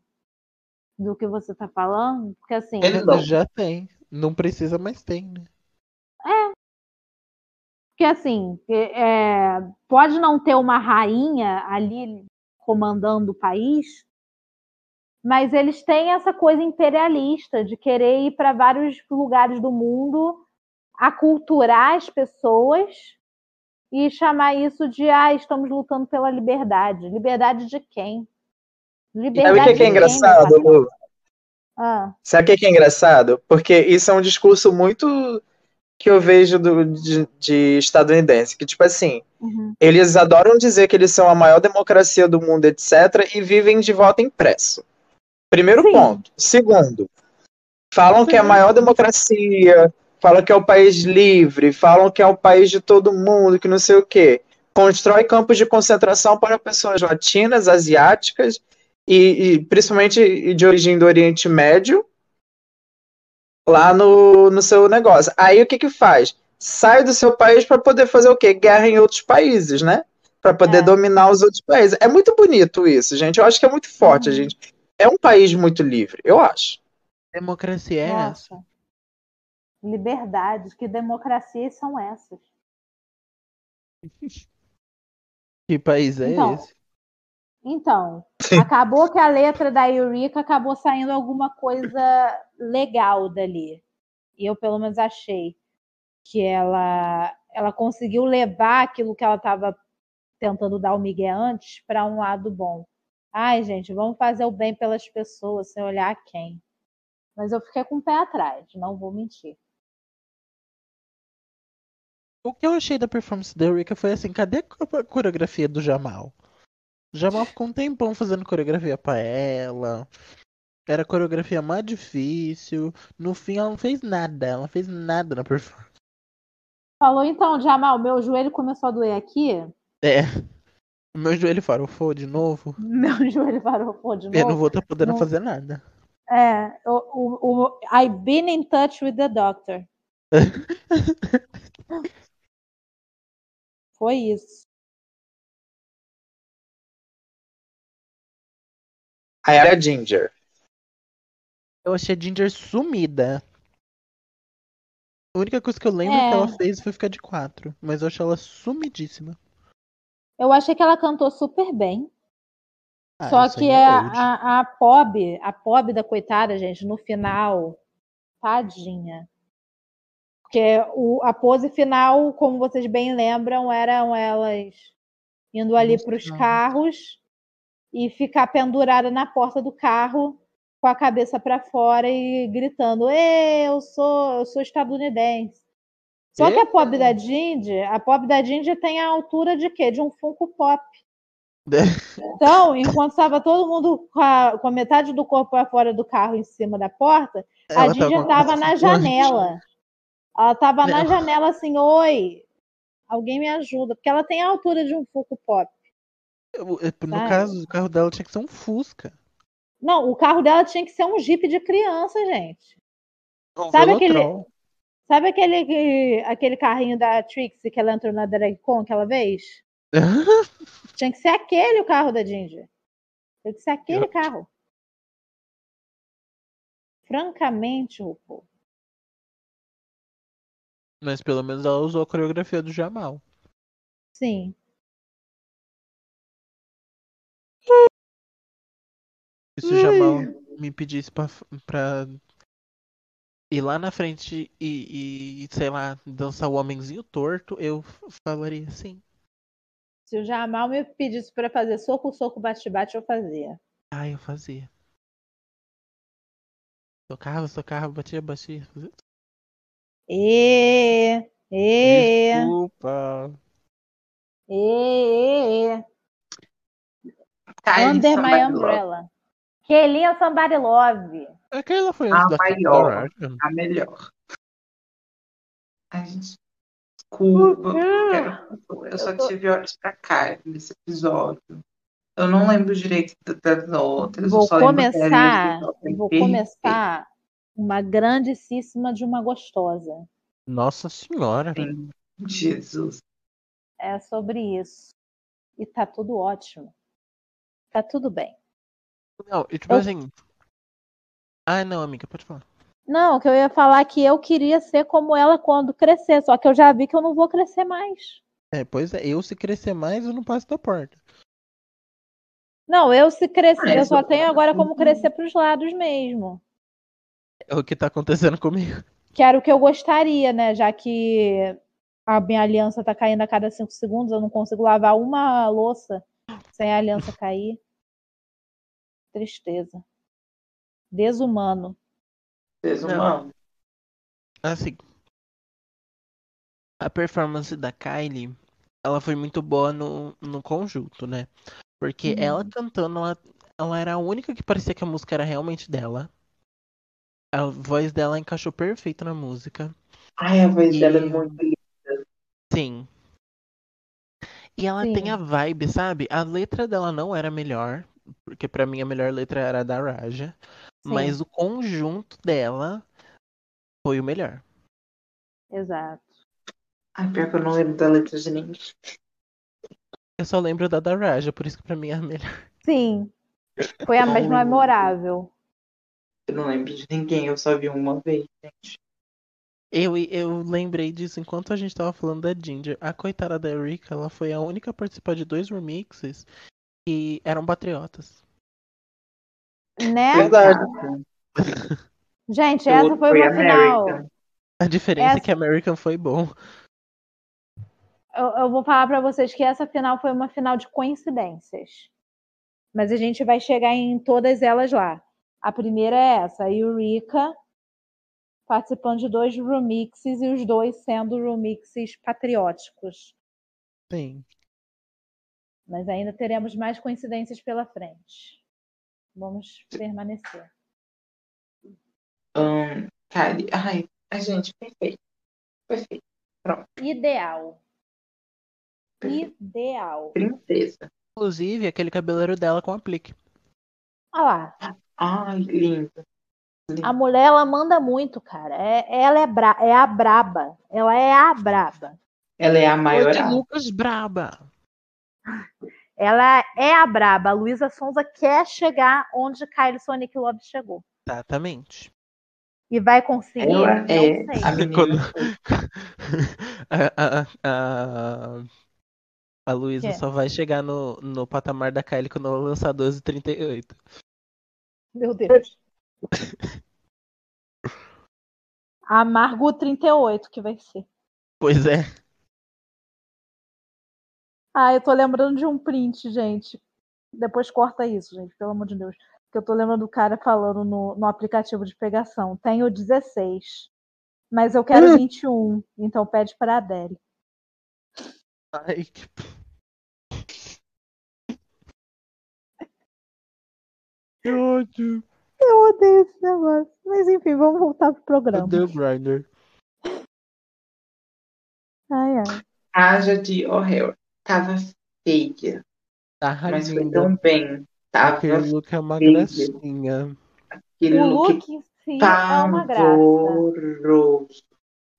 do que você tá falando? Porque assim, Ele não. já tem. Não precisa, mas tem, né? porque assim, é, pode não ter uma rainha ali comandando o país, mas eles têm essa coisa imperialista de querer ir para vários lugares do mundo, aculturar as pessoas e chamar isso de ah, estamos lutando pela liberdade. Liberdade de quem? Sabe Liberdade o que, é engraçado? Lu? Ah, Sabe o que, que é engraçado? Porque isso é um discurso muito que eu vejo do, de, de estadunidense, que tipo assim, uhum. eles adoram dizer que eles são a maior democracia do mundo, etc., e vivem de voto impresso. Primeiro Sim. ponto. Segundo, falam que é a maior democracia, falam que é o país livre, falam que é o país de todo mundo, que não sei o quê. Constrói campos de concentração para pessoas latinas, asiáticas e, e principalmente de origem do Oriente Médio lá no, no seu negócio. Aí o que que faz? Sai do seu país para poder fazer o quê? Guerra em outros países, né? Para poder É. dominar os outros países. É muito bonito isso, gente. Eu acho que é muito forte, Uhum. gente. É um país muito livre, eu acho. Democracia é essa. Nossa. Liberdade, que democracias são essas? Que país é Então, esse? Então, acabou que a letra da Eureka acabou saindo alguma coisa legal dali. E eu, pelo menos, achei que ela, ela conseguiu levar aquilo que ela estava tentando dar o Miguel antes para um lado bom. Ai, gente, vamos fazer o bem pelas pessoas, sem olhar quem. Mas eu fiquei com o pé atrás, não vou mentir. O que eu achei da performance da Eureka foi assim, cadê a coreografia do Jamal? O Jamal ficou um tempão fazendo coreografia pra ela. Era a coreografia mais difícil. No fim ela não fez nada. Ela não fez nada na performance. Falou então, Jamal, meu joelho começou a doer aqui. É. O meu joelho farofou de novo. Meu joelho parou pô, de novo. Eu não vou estar podendo Não. fazer nada. É, o, o, o, I've been in touch with the doctor. Foi isso. Aí era Ginger. Eu achei a Ginger sumida. A única coisa que eu lembro É. que ela fez foi ficar de quatro. Mas eu acho ela sumidíssima. Eu achei que ela cantou super bem. Ah, só que é old. a, a Pob, a Pob da coitada, gente, no final, tadinha. Porque o, a pose final, como vocês bem lembram, eram elas indo ali para os carros e ficar pendurada na porta do carro com a cabeça para fora e gritando: "Ê, eu sou, eu sou estadunidense". Só que a Eita. Pob da Ginger, a Pob da Ginger tem a altura de quê? De um Funko Pop. Então, enquanto estava todo mundo com a, com a metade do corpo para fora do carro em cima da porta, a Ela a estava na janela. Ela estava na janela assim, oi, alguém me ajuda, porque ela tem a altura de um Funko Pop. No Sabe? caso, o carro dela tinha que ser um Fusca. Não, o carro dela tinha que ser um Jeep de criança, gente. Um Sabe aquele-. Sabe aquele, aquele carrinho da Trixie que ela entrou na DragCon aquela vez? Tinha que ser aquele o carro da Ginger. Tinha que ser aquele Ótimo. carro. Francamente, RuPaul. Mas pelo menos ela usou a coreografia do Jamal. Sim. E se o Jamal me pedisse pra, pra ir lá na frente e, e, sei lá, dançar o homenzinho torto, eu falaria assim. Se o Jamal me pedisse para fazer soco, soco, bate-bate, eu fazia. Ah, eu fazia. Tocava, tocava, batia, batia. fazia- E, e, Desculpa. e, e. Kylie Under my umbrella. Kelinha Somebody Love. Aquela foi A antes da maior. A melhor. Ai, gente, desculpa. Eu só tive olhos pra Kylie nesse episódio. Eu não lembro direito da- das outras. eu Vou começar, vou começar uma grandíssima de uma gostosa. Nossa senhora. perfeita. Jesus. É sobre isso. E tá tudo ótimo. Tá tudo bem. Não, e tipo Eu- assim. Ah, não, amiga, pode falar. Não, que eu ia falar que eu queria ser como ela quando crescer, só que eu já vi que eu não vou crescer mais. É, pois é, eu se crescer mais, eu não passo da porta. Não, eu se crescer, Ah, eu só tenho agora como crescer pros lados mesmo. É o que tá acontecendo comigo. Que era o que eu gostaria, né? Já que a minha aliança tá caindo a cada cinco segundos, eu não consigo lavar uma louça sem a aliança cair. Tristeza. Desumano. Desumano. Assim. A performance da Kylie, ela foi muito boa no, no conjunto, né? Porque Uhum. ela cantando, ela, ela era a única que parecia que a música era realmente dela. A voz dela encaixou perfeito na música. Ai, a voz E- dela é muito linda. Sim. E ela Sim. tem a vibe, sabe? A letra dela não era melhor, porque pra mim a melhor letra era a da Raja, Sim. mas o conjunto dela foi o melhor. Exato. Ai, pior que eu não lembro da letra de ninguém. Eu só lembro da da Raja, por isso que pra mim é a melhor. Sim. Foi a mais Ai. memorável. Eu não lembro de ninguém, eu só vi uma vez, gente. Eu, eu lembrei disso enquanto a gente tava falando da Ginger. A coitada da Erika, ela foi a única a participar de dois remixes que eram patriotas. Né? Verdade. Gente, O essa foi uma final. A diferença é Essa- que American foi bom. Eu, eu vou falar pra vocês que essa final foi uma final de coincidências. Mas a gente vai chegar em todas elas lá. A primeira é essa, a Eureka participando de dois remixes e os dois sendo remixes patrióticos. Sim. Mas ainda teremos mais coincidências pela frente. Vamos permanecer. Kylie. Ai, a gente, perfeito. Perfeito. Ideal. perfeito. Ideal. Princesa. Inclusive, aquele cabeleiro dela com aplique. Olha lá. Ai, linda. A mulher, ela manda muito, cara. É, ela é, bra é a braba. Ela é a braba. Ela é a maior. Lucas Braba. Ela é a braba. A Luísa Sonza quer chegar onde Kylie Sonic Love chegou. Exatamente. E vai conseguir? Ela é a menina. Quando- a, a, a, a Luísa Quê? só vai chegar no, no patamar da Kylie quando ela lançar 1238. Meu Deus. A Margot 38 que vai ser. Pois é. Ah, eu tô lembrando de um print, gente. Depois corta isso, gente, pelo amor de Deus. Que eu tô lembrando do cara falando no, no aplicativo de pegação. Tenho 16, mas eu quero Hum. 21. Então pede pra Adele. Ai, que Que ódio. Eu odeio esse negócio. Mas enfim, vamos voltar pro programa. Odeio o Grindr. Ai, ai. Raja de O'Hare. Tava feia, Tá mas foi tão bem. Tava Aquele look é uma feio. gracinha. aquele O look look em si é uma graça. pavoroso.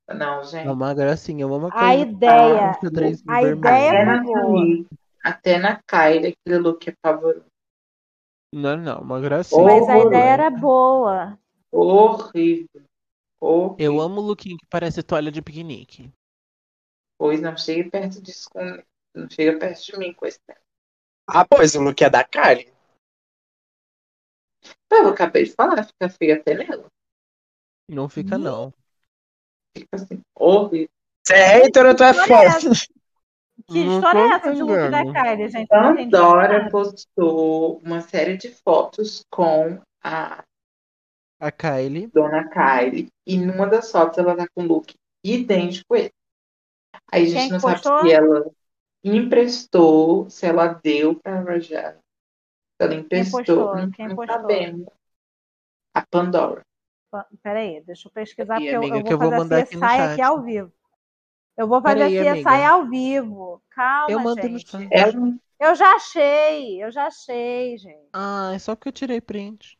Não, gente. É uma gracinha. Eu amo A ideia, a vermelho. ideia Até é na. Kylie, até na Kylie, aquele look é pavoroso. Não, não, uma gracinha. Mas a ideia era boa. Horrível. Horrível. Eu amo o lookinho que parece toalha de piquenique. Pois não chega perto disso com... Não chega perto de mim com esse tempo. Ah, pois, o look é da Kylie. Eu acabei de falar, fica feio até nela. Não fica, Ih. não. Fica assim, horrível. Você é hater ou tu é fã? Que Não história é essa de look da. Kylie, gente? Pandora postou uma série de fotos com a A Kylie. dona Kylie. E numa das fotos ela tá com um look idêntico a esse. Aí a gente Quem não postou? sabe se ela emprestou, se ela deu pra Rajada. Se ela emprestou, Quem não sabemos. A Pandora. Peraí, deixa eu pesquisar, Peraí, porque eu- amiga, eu, que eu vou vou fazer mandar a aqui no CSI chat. aqui ao vivo. Eu vou fazer Peraí, a CSI amiga. ao vivo. Calma, Eu mando no gente. chat. Ela Eu já achei, eu já achei, gente. Ah, é só porque eu tirei print.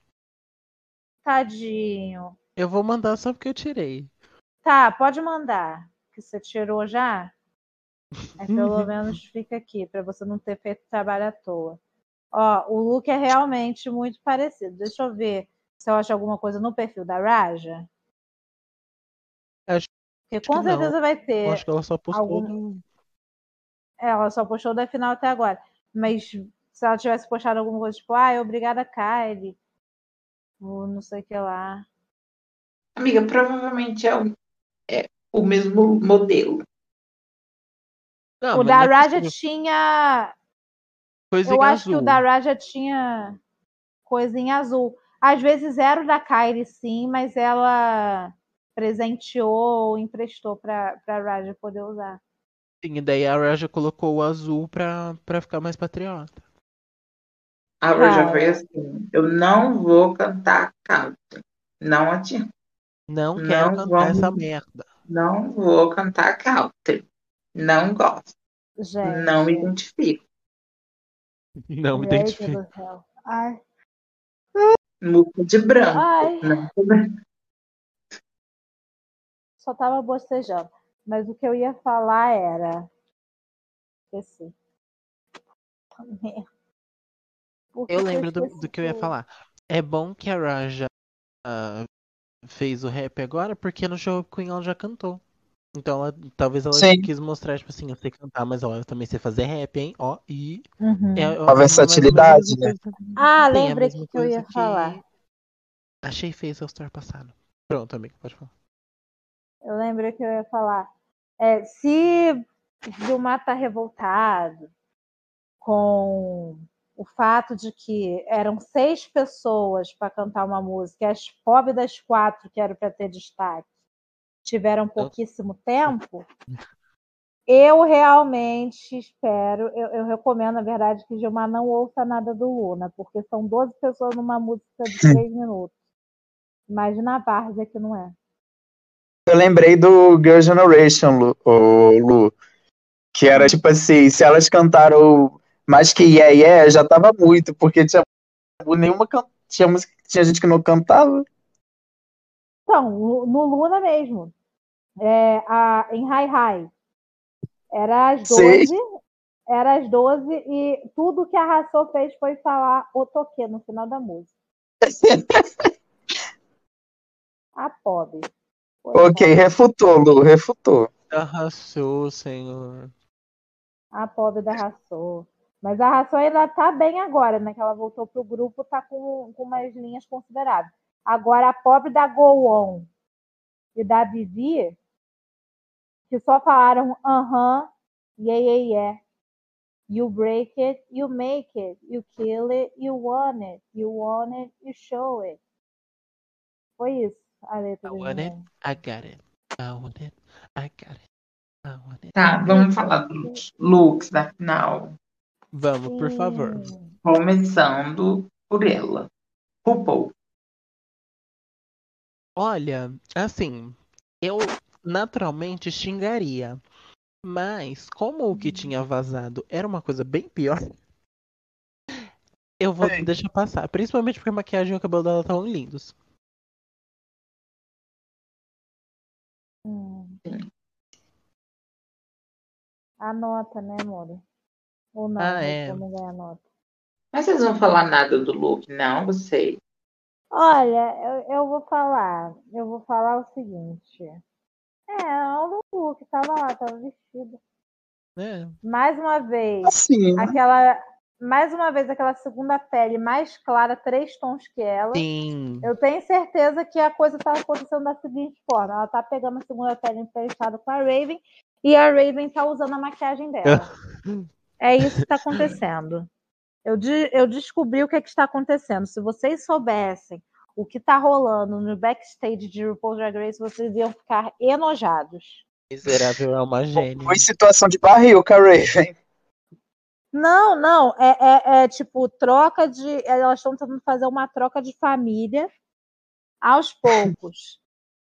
Tadinho. Eu vou mandar só porque eu tirei. Tá, pode mandar. Que você tirou já? Aí pelo menos fica aqui, pra você não ter feito trabalho à toa. Ó, o look é realmente muito parecido. Deixa eu ver se eu acho alguma coisa no perfil da Raja. Acho Porque com que não. certeza vai ter. Eu acho que ela só postou algum- É, ela só postou da final até agora. Mas se ela tivesse postado alguma coisa tipo, ah, obrigada, Kylie. Ou não sei o que lá. Amiga, provavelmente é o, é o mesmo modelo. Não, o da não é Raja possível. tinha. Coisa Eu acho que o azul. da Raja tinha coisa em azul. Às vezes era o da Kylie, sim, mas ela presenteou ou emprestou pra, pra Raja poder usar. Sim, e daí a Raja colocou o azul pra, pra ficar mais patriota. A Roja Cara. foi assim: eu não vou cantar country. Não adianta. Não Não quero cantar vamos- essa merda. Não vou cantar country. Não gosto. Gente. Não me identifico. Não me gente identifico. do céu. Ai. Música de branco. Ai. Não, só tava bocejando. Mas o que eu ia falar era. Esqueci. Eu lembro do, do que eu ia falar. É bom que a Raja ah, fez o rap agora, porque no show Queen ela já cantou. Então ela- talvez ela Sim. quis mostrar, tipo assim, eu sei cantar, mas ó, eu também sei fazer rap, hein? Ó, e. Uhum. É, A versatilidade, né? Ah, Sim, a lembrei mesma que, que eu ia coisa falar. Achei feio seu story passado. Pronto, amigo, pode falar. Eu lembrei que eu ia falar. É, se Gilmar tá revoltado com o fato de que eram seis pessoas para cantar uma música, e as pobres das quatro que eram para ter destaque tiveram pouquíssimo tempo, eu realmente espero, eu, eu recomendo, na verdade, que Gilmar não ouça nada do Luna, porque são 12 pessoas numa música de três minutos. Imagina a várzea que não é. Eu lembrei do Girl Generation, Lu, ô, Lu, que era tipo assim, se elas cantaram mais que Yeah Yeah, já tava muito, porque tinha nenhuma can- tinha música tinha gente que não cantava. Então, no, no Luna mesmo. É, a, em High High. Era às Sei. 12. Era às 12 e tudo que a Rassou fez foi falar o toque no final da música. A pobre. ok, refutou, Lu, refutou. Arrasou, senhor. A pobre da Rassou. Mas a Rassou ainda tá bem agora, né? Que ela voltou pro grupo, tá com, com umas linhas consideráveis. Agora, a pobre da Go On e da Vivi, que só falaram aham, yeah, yeah, yeah. You break it, you make it, you kill it, you want it, you want it, you show it. Foi isso a letra I do want it. I got it. I want it, I got it. I want it. Tá, vamos falar dos looks da final. Vamos, por favor. Sim. Começando por ela. RuPaul. Olha, assim, eu naturalmente xingaria. Mas, como o que tinha vazado era uma coisa bem pior, eu vou Sim. deixar passar. Principalmente porque a maquiagem e o cabelo dela estavam lindos. Hum. Sim. Anota, né, amor? Ou não, Ah, é. não ganha nota. Mas vocês vão falar nada do look, não? Você. Olha, eu, eu vou falar. Eu vou falar o seguinte. É, o Lulu tava lá, tava vestido. né? Mais uma vez, Assim, né? aquela. Mais uma vez, aquela segunda pele mais clara, três tons que ela. Sim. Eu tenho certeza que a coisa tá acontecendo da seguinte forma. Ela tá pegando a segunda pele emprestada com a Raven e a Raven tá usando a maquiagem dela. é isso que tá acontecendo. Eu, de- eu descobri o que, é que está acontecendo. Se vocês soubessem o que tá rolando no backstage de RuPaul's Drag Race, vocês iam ficar enojados. Miserável é uma gênia. Foi situação de barril com a Raven. Não, não, é, é, é tipo troca de. Elas estão tentando fazer uma troca de família aos poucos.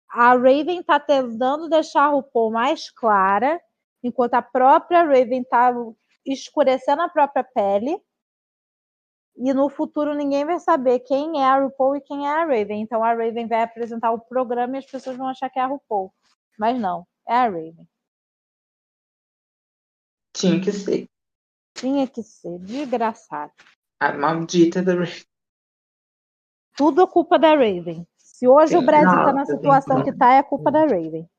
A Raven tá tentando deixar a RuPaul mais clara, enquanto a própria Raven tá escurecendo a própria pele. E no futuro ninguém vai saber quem é a RuPaul e quem é a Raven. Então a Raven vai apresentar o programa e as pessoas vão achar que é a RuPaul. Mas não, é a Raven. Tinha que ser. Tinha que ser, desgraçado. A maldita da Raven. Tudo é culpa da Raven. Se hoje o Sim, Brasil tá na situação então. que tá, é culpa da Raven.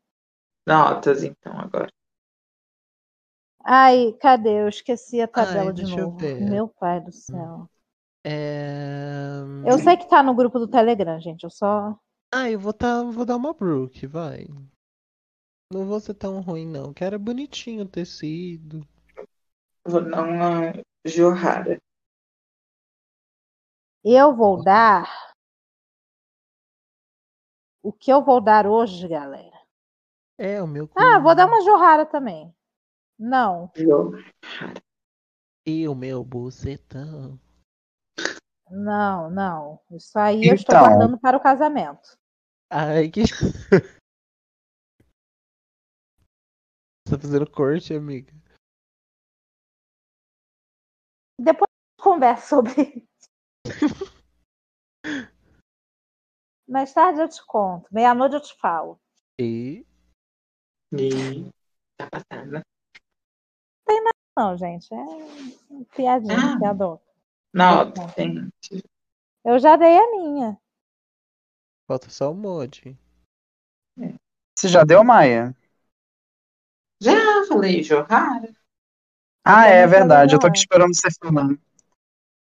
Notas, então, agora. Ai, cadê? Eu esqueci a tabela Ai, de deixa eu novo. ver. Meu pai do céu. É... Eu sei que tá no grupo do Telegram, gente. Eu só. Ah, eu vou, tá, vou dar uma Brook, vai. Não vou ser tão ruim, não. Que era bonitinho o tecido. Vou dar uma jorrada. Eu vou dar. O que eu vou dar hoje, galera? É, o meu. Ah, vou dar uma jorrada também. Não. Jorrada. E o meu bucetão. Não, não. Isso aí eu estou Então. guardando para o casamento. Ai, que. Você tá fazendo corte, amiga? Depois a gente conversa sobre isso. Mais tarde eu te conto. Meia-noite eu te falo. E. E tá passando. Não, gente. É piadinha, Ah. piador. Não, tem. Eu já dei a minha. Falta só o mod. Você já deu, Maia? Já falei, Johara. Ah, é falei, verdade. Eu tô aqui esperando você falando.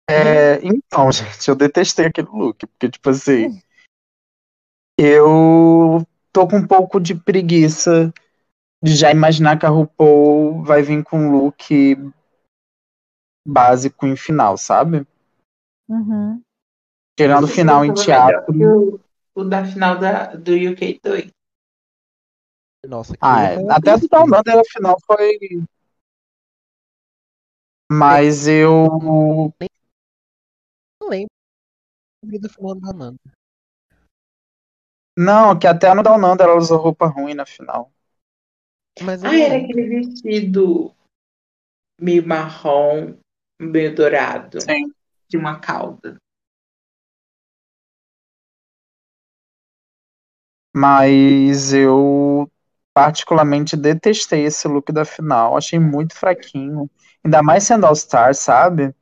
É, então, gente, eu detestei aquele look, porque, tipo assim, eu tô com um pouco de preguiça de já imaginar que a RuPaul vai vir com um look básico em final, sabe? Uhum. Tirando o final em teatro. O, o da final da, do UK 2. Nossa, que Ah, é. Até a do Down Under, a final foi. Mas eu. não lembro do final da Nanda. Não, que até no Down Under ela usou roupa ruim na final. Mas Ah, era aquele vestido meio marrom, meio dourado, Sim. de uma cauda. Mas eu particularmente detestei esse look da final. Achei muito fraquinho. Ainda mais sendo All-Star, sabe?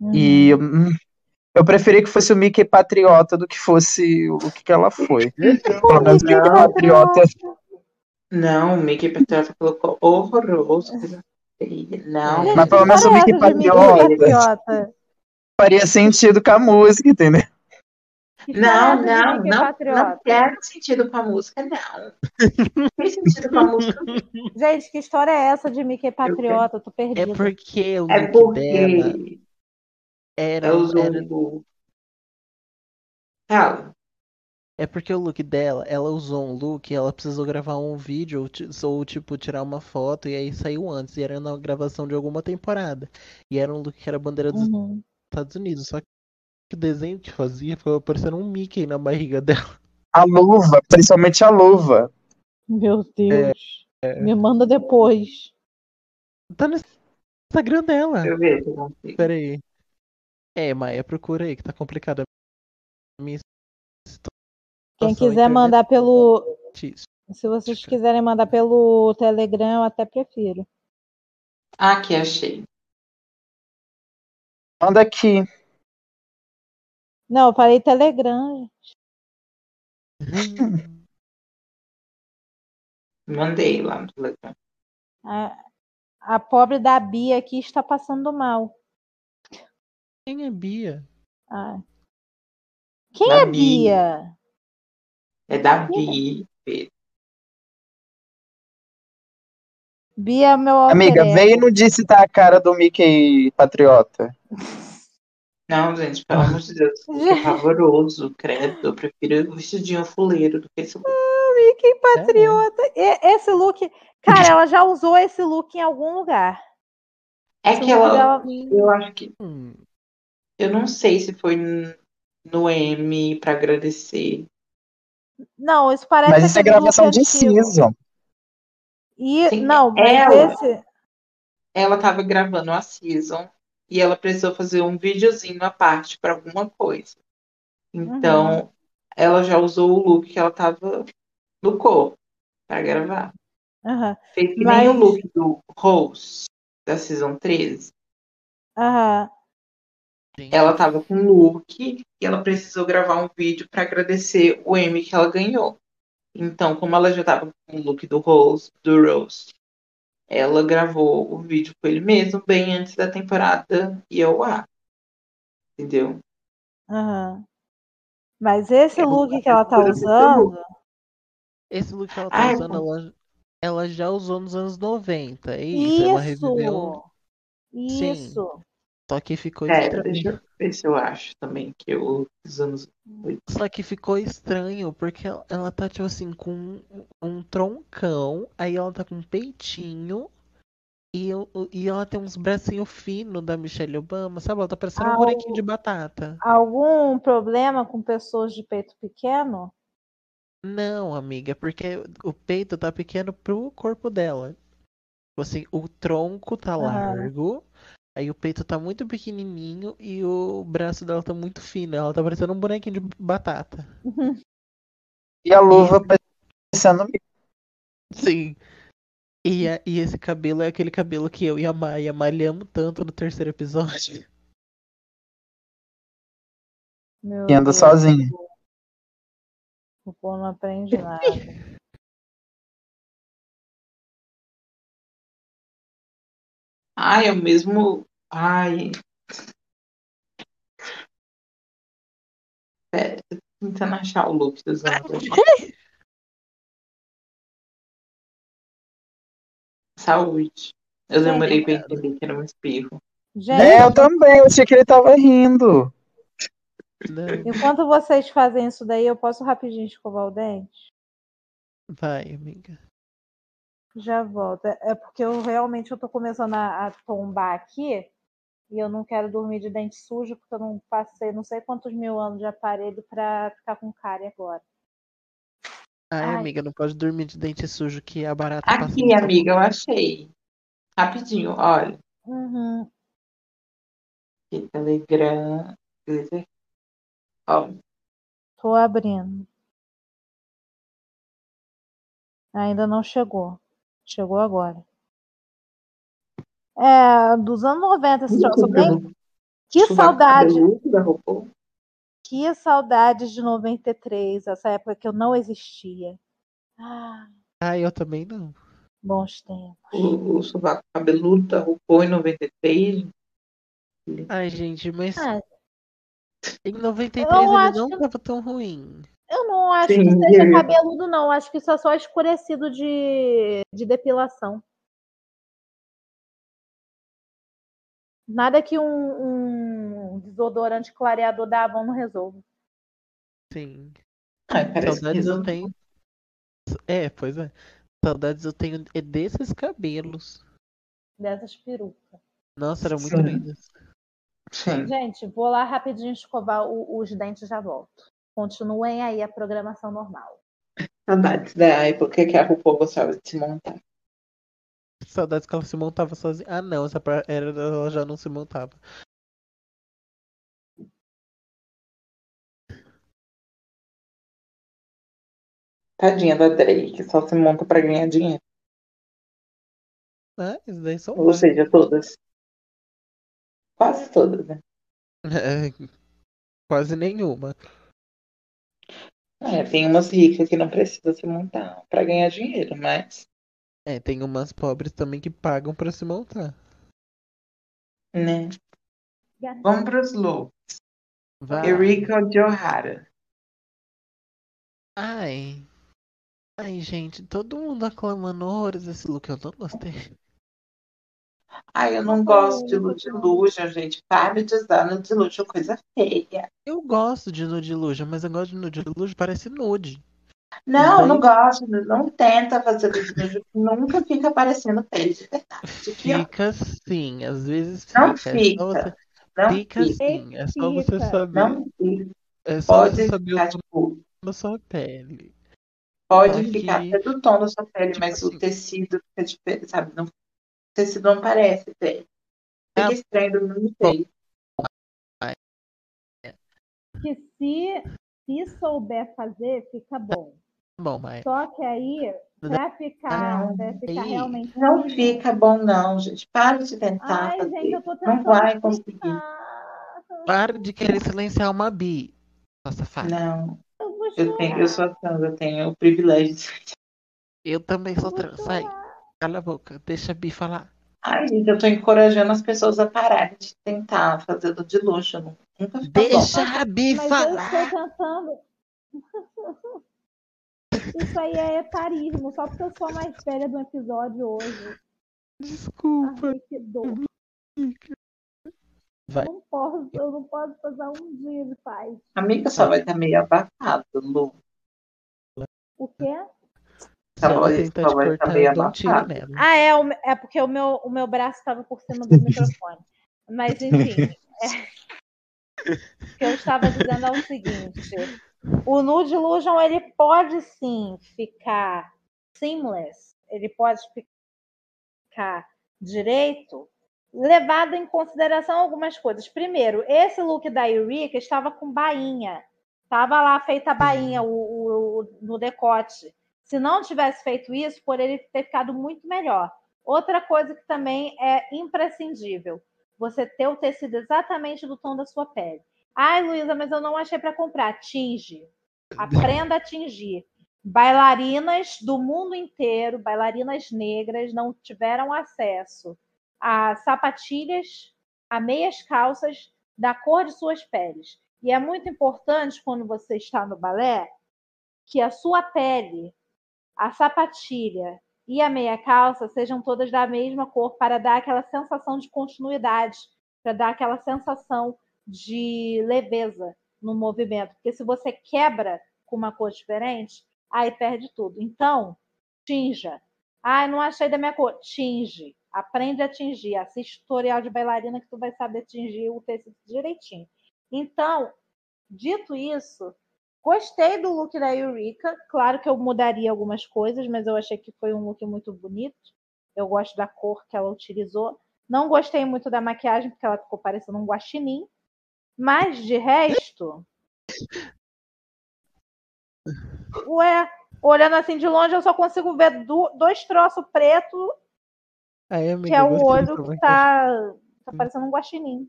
Uhum. E hum, eu preferi que fosse o Mickey Patriota do que fosse o look que ela foi. Pelo menos o Mickey Não. Patriota. Não, o Mickey Patriota colocou horroroso. Não, Gente, Mas pelo menos o é Mickey Patriota faria sentido com a música, entendeu? Que não, história é não, não, não quero sentido com a música, não. Não tem sentido com a música. Gente, que história é essa de Mickey Patriota? Eu tô É perdida. porque o É dela porque era, é o era. Fala. É porque o look dela, ela usou um look, ela precisou gravar um vídeo ou, ti- ou, tipo tirar uma foto e aí saiu antes, e era na gravação de alguma temporada. E era um look que era a bandeira dos Uhum. Estados Unidos, só que o desenho que fazia ficava parecendo um Mickey na barriga dela. A luva, principalmente a luva. Meu Deus. Me manda depois. Tá no Instagram dela. Deixa eu ver se eu consigo. Pera aí. É, Maia, procura aí que tá complicado a minha. Quem quiser mandar pelo. Isso. Se vocês quiserem mandar pelo Telegram, eu até prefiro. Ah, aqui achei. Manda aqui. Não, eu falei Telegram. Mandei lá no Telegram. A, a pobre da Bia aqui está passando mal. Quem é Bia? Ah. Quem Da é Bia. Bia? É da Bi. Bia é meu alter Amiga, ego. veio e não disse tá a cara do Mickey Patriota. Não, gente, pelo amor de Deus. isso É pavoroso, credo. Eu prefiro o vestidinho fuleiro do que esse look. Mickey Patriota. E- Esse look. Cara, ela já usou esse look em algum lugar. É Esse que ela. dela- Eu acho que. Hum, Eu não sei se foi no M pra agradecer. Não, isso parece Mas isso é look gravação de season. E, Sim, não, mas ela- esse. Ela tava gravando a season e ela precisou fazer um videozinho à parte pra alguma coisa. Então, Uhum. ela já usou o look que ela tava no corpo pra gravar. Aham, Fez que Mas- nem o look do Rose da season 13. aham. Ela tava com look e ela precisou gravar um vídeo pra agradecer o Emmy que ela ganhou. Então, como ela já tava com o look do Rose, do Rose, ela gravou o vídeo com ele mesmo bem antes da temporada ir ao ar. Entendeu? aham. Mas esse vou look que ela tá usando. Esse look que ela tá Ai, usando, ela, ela já usou nos anos 90. É isso, ela reviveu. Isso! Sim. Só que ficou É, estranho. deixa eu ver se eu acho também que eu os anos. Só que ficou estranho, porque ela, ela tá, tipo assim, com um, um troncão, aí ela tá com um peitinho, E, eu- e ela tem uns bracinhos finos da Michelle Obama, sabe? Ela tá parecendo um bonequinho o- de batata. Algum problema com pessoas de peito pequeno? Não, amiga, porque o peito tá pequeno pro corpo dela. Tipo assim, o tronco tá largo, aí o peito tá muito pequenininho e o braço dela tá muito fino. Ela tá parecendo um bonequinho de batata. E a luva parecendo. Sim. E, a- e esse cabelo é aquele cabelo que eu e a Maia malhamos tanto no terceiro episódio. Meu E anda Deus, sozinha. O povo não aprende nada. Ai, é o mesmo. Ai. Pera, tô tentando achar o look dos anos. Saúde. Eu demorei pra entender que era um espirro. Gente, É, eu também, eu achei que ele tava rindo. Enquanto vocês fazem isso daí, eu posso rapidinho escovar o dente? vai, amiga. Já volto. É é porque eu realmente eu tô começando a, a tombar aqui e eu não quero dormir de dente sujo porque eu não passei não sei quantos mil anos de aparelho pra ficar com cárie agora. Ai, Ai. amiga, não pode dormir de dente sujo que a barata passa Aqui, seu amiga, eu achei. Rapidinho, olha. Uhum. Aqui, Telegram. Ó, Tô abrindo. Ainda não chegou. Chegou agora. É, dos anos 90, esse troço bem. Que sovaco saudade, cabeludo da RuPaul. que saudade de 93, essa época que eu não existia. Ah, Ah, eu também não. bons tempos. O, o sovaco cabeludo da RuPaul em 93. Ai, gente, mas Ah, em 93 eu ele não que- tava tão ruim. eu não acho Sim, que seja eu- cabeludo, não. Acho que isso é só escurecido de, de depilação. Nada que um, um desodorante clareador da Avon não resolva. Sim. Ai, que Saudades eu tenho. É, pois é. Saudades eu tenho é desses cabelos. Dessas perucas. Nossa, era muito Sim. Sim. Gente, vou lá rapidinho escovar o- os dentes e já volto. Continuem aí a programação normal. Saudades da época que a RuPaul gostava de se montar. Saudades que ela se montava sozinha. Ah, não, essa era, ela já não se montava. Tadinha da Drake, que só se monta pra ganhar dinheiro. Ah, isso daí são Ou seja, todas. Quase todas, né? É, quase nenhuma. É, tem umas ricas que não precisam se montar pra ganhar dinheiro, mas, É, tem umas pobres também que pagam pra se montar. né? Vamos pros looks. Vai. Erika Johara. Ai. Ai, gente, todo mundo aclamando horrores esse look. Eu não gostei. Ai, eu não gosto de Nude Illusion, gente. Para de usar Nude Illusion, coisa feia. Eu gosto de Nude Illusion, mas eu gosto de Nude Illusion, parece nude. Não, não gosto. Não tenta fazer que nunca fica aparecendo pele de verdade. Fica sim, às vezes Não fica. É só você... fica. Não Fica fica. sim, é só você Fica. saber. Não fica. É só Pode você saber o ficar, tom tipo, da sua pele. pode Aqui, ficar até do tom da sua pele, tipo mas assim. o tecido fica diferente, sabe? Não, o tecido não parece pele. Fica Ah. estranho do mesmo jeito. Que se, se souber fazer, fica bom. Bom, mas Só que aí, pra ficar, pra ficar Aí. realmente. Não fica bom, não, gente. Para de tentar Ai, fazer. gente, eu tô Não tentando. vai conseguir. para de querer silenciar uma bi. Nossa, safada. Não, Eu eu tenho, eu sou trans, eu tenho o privilégio de. Eu também sou trans. Sai, cala a boca. Deixa a bi falar. Ai, gente, eu tô encorajando as pessoas a pararem de tentar fazer do de luxo. não- Nunca fica bom. Deixa a bi Mas eu falar. estou tentando. Isso aí é etarismo, só porque eu sou a mais velha do episódio hoje. Desculpa. Ai, que dor. Vai. Eu não posso, eu não posso passar um dia de paz. Amiga, só vai estar meio abafado, Lu. O quê? Ela tentar sua te tá cortar, meio eu dou um tiro abafada. nela. Ah, é, o é porque o meu, o meu braço estava por cima do microfone. Mas, enfim. é, o que eu estava dizendo é o seguinte: o Nude Illusion ele pode sim ficar seamless, ele pode ficar direito, levado em consideração algumas coisas. Primeiro, esse look da Eureka estava com bainha. Estava lá feita a bainha o, o- o- no decote. Se não tivesse feito isso, poderia ter ficado muito melhor. Outra coisa que também é imprescindível: você ter o tecido exatamente do tom da sua pele. Ai, Luísa, mas eu não achei para comprar. Tinge. Aprenda a tingir. Bailarinas do mundo inteiro, bailarinas negras, não tiveram acesso a sapatilhas, a meias calças da cor de suas peles. E é muito importante quando você está no balé que a sua pele, a sapatilha e a meia calça sejam todas da mesma cor para dar aquela sensação de continuidade, para dar aquela sensação de leveza no movimento. Porque se você quebra com uma cor diferente, aí perde tudo. Então, tinja. Ai, não achei da minha cor. Tinge. Aprende a tingir. Assiste tutorial de bailarina que tu vai saber tingir o tecido direitinho. Então, dito isso, gostei do look da Eureka. Claro que eu mudaria algumas coisas, mas eu achei que foi um look muito bonito. Eu gosto da cor que ela utilizou. Não gostei muito da maquiagem, porque ela ficou parecendo um guaxinim. Mas, de resto... Ué, olhando assim de longe, eu só consigo ver do- dois troços pretos, Aí, que amiga, é eu o olho que tá, tá parecendo um guaxinim.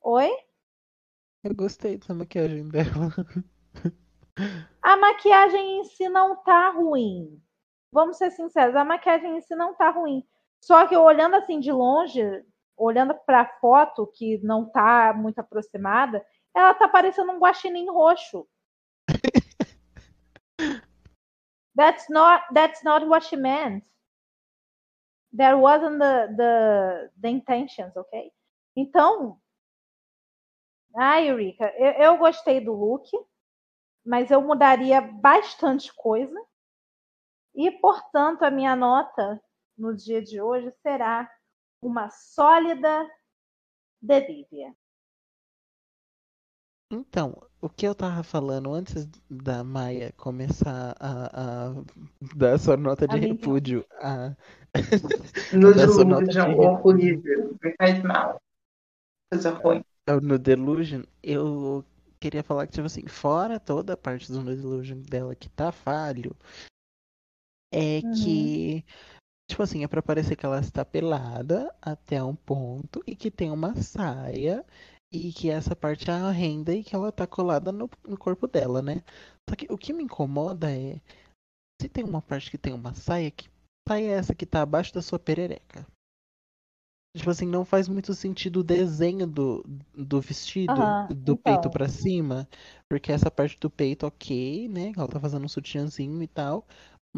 Oi? Eu gostei dessa maquiagem dela. A maquiagem em si não tá ruim. Vamos ser sinceros, a maquiagem em si não tá ruim. Só que olhando assim de longe, olhando pra foto que não tá muito aproximada, ela tá parecendo um guaxinim roxo. That's not that's not what she meant. There wasn't the the, the intentions, ok? Então, ai, Eureka, eu, eu gostei do look, mas eu mudaria bastante coisa. E, portanto, a minha nota no dia de hoje será uma sólida Devívia. Então, o que eu tava falando antes da Maia começar a, a dar sua nota de A minha. repúdio a, No Dá sua nota Delusion, de horrível. Me faz mal. Coisa ruim. no Delusion, eu queria falar que, tipo assim, fora toda a parte do Delusion dela que tá falho, é Uhum. que, tipo assim, é pra parecer que ela está pelada até um ponto e que tem uma saia e que essa parte é a renda e que ela tá colada no, no corpo dela, né? Só que o que me incomoda é se tem uma parte que tem uma saia, que saia é essa que tá abaixo da sua perereca? Tipo assim, não faz muito sentido o desenho do, do vestido, Aham, do peito então. pra cima, porque essa parte do peito, ok, né? Ela tá fazendo um sutiãzinho e tal,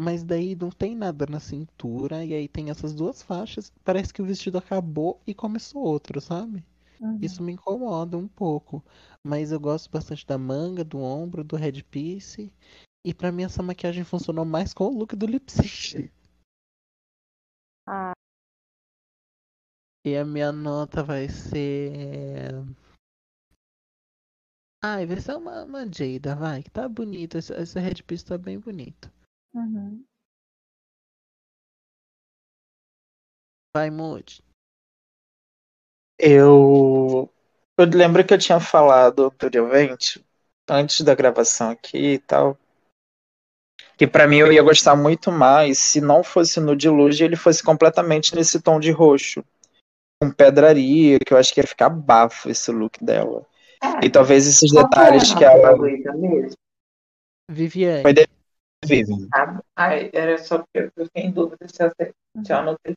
mas daí não tem nada na cintura, e aí tem essas duas faixas, parece que o vestido acabou e começou outro, sabe? Uhum. Isso me incomoda um pouco, mas eu gosto bastante da manga, do ombro, do headpiece, e pra mim essa maquiagem funcionou mais com o look do lip sync. Ah. E a minha nota vai ser. Ai, vai ser uma, uma Jada, vai, que tá bonito. Esse, esse headpiece tá bem bonito. Uhum. Vai, Moody. Eu, eu lembro que eu tinha falado anteriormente, antes da gravação aqui e tal, que pra mim eu ia gostar muito mais se não fosse no Deluge ele fosse completamente nesse tom de roxo, com pedraria, que eu acho que ia ficar bafo esse look dela. E talvez esses é a detalhes que ela? Viviane. Foi de- vive. Ah, ai, era só porque eu fiquei em dúvida se eu, se eu anotei.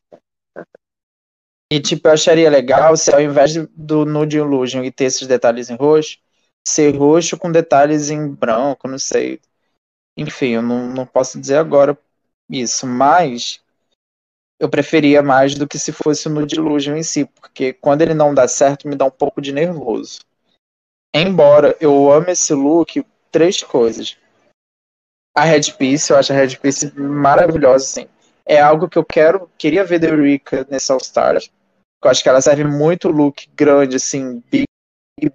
E tipo, eu acharia legal se ao invés do Nude Illusion e ter esses detalhes em roxo, ser roxo com detalhes em branco, não sei. Enfim, eu não, não posso dizer agora isso, mas eu preferia mais do que se fosse o Nude Illusion em si, porque quando ele não dá certo, me dá um pouco de nervoso. Embora eu ame esse look, três coisas. A Red Piece, eu acho a Red Piece maravilhosa, assim. É algo que eu quero, queria ver da Eureka nesse All Stars. Eu acho que ela serve muito look grande, assim, big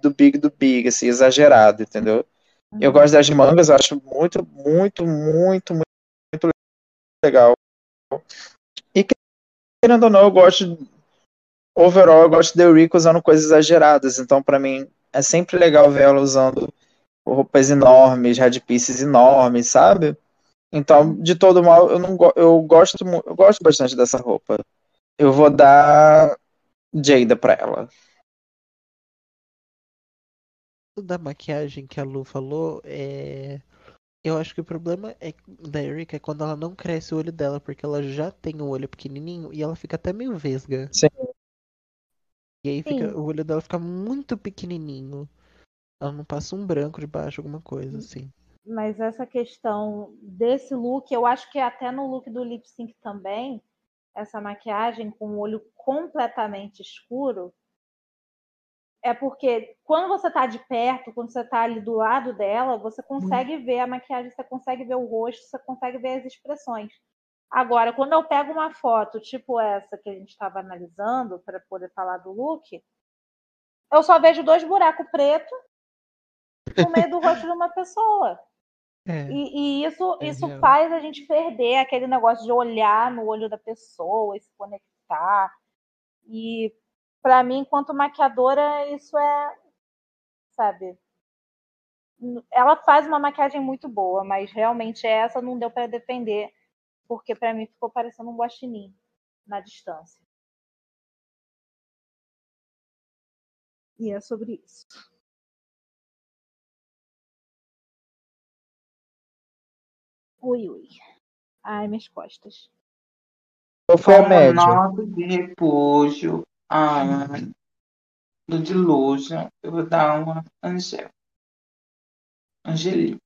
do big do big, assim, exagerado, entendeu? Eu gosto das mangas, eu acho muito, muito, muito, muito legal. E querendo ou não, eu gosto, overall, eu gosto de Eureka usando coisas exageradas, então para mim é sempre legal ver ela usando roupas enormes, headpieces enormes, sabe? Então, de todo mal, eu não eu gosto eu gosto bastante dessa roupa. Eu vou dar Jada pra ela. Da maquiagem que a Lu falou, é eu acho que o problema é da Erika é quando ela não cresce o olho dela, porque ela já tem o olho pequenininho e ela fica até meio vesga. Sim. E aí fica, Sim. o olho dela fica muito pequenininho. Ela não passa um branco debaixo, alguma coisa assim. Mas essa questão desse look, eu acho que até no look do lip sync também, essa maquiagem com o olho completamente escuro, é porque quando você tá de perto, quando você tá ali do lado dela, você consegue ver a maquiagem, você consegue ver o rosto, você consegue ver as expressões. Agora, quando eu pego uma foto tipo essa que a gente estava analisando para poder falar do look, eu só vejo dois buracos pretos no meio do rosto de uma pessoa. É. E, e isso, É isso real. faz a gente perder aquele negócio de olhar no olho da pessoa e se conectar. E para mim, enquanto maquiadora, isso é, sabe? Ela faz uma maquiagem muito boa, mas realmente essa não deu para defender, porque para mim ficou parecendo um guaxinim na distância. E é sobre isso. Ui, ui. Ai, minhas costas. Qual foi a média? nota de repúdio ah, do Delusion, eu vou dar uma Angel. Angeli.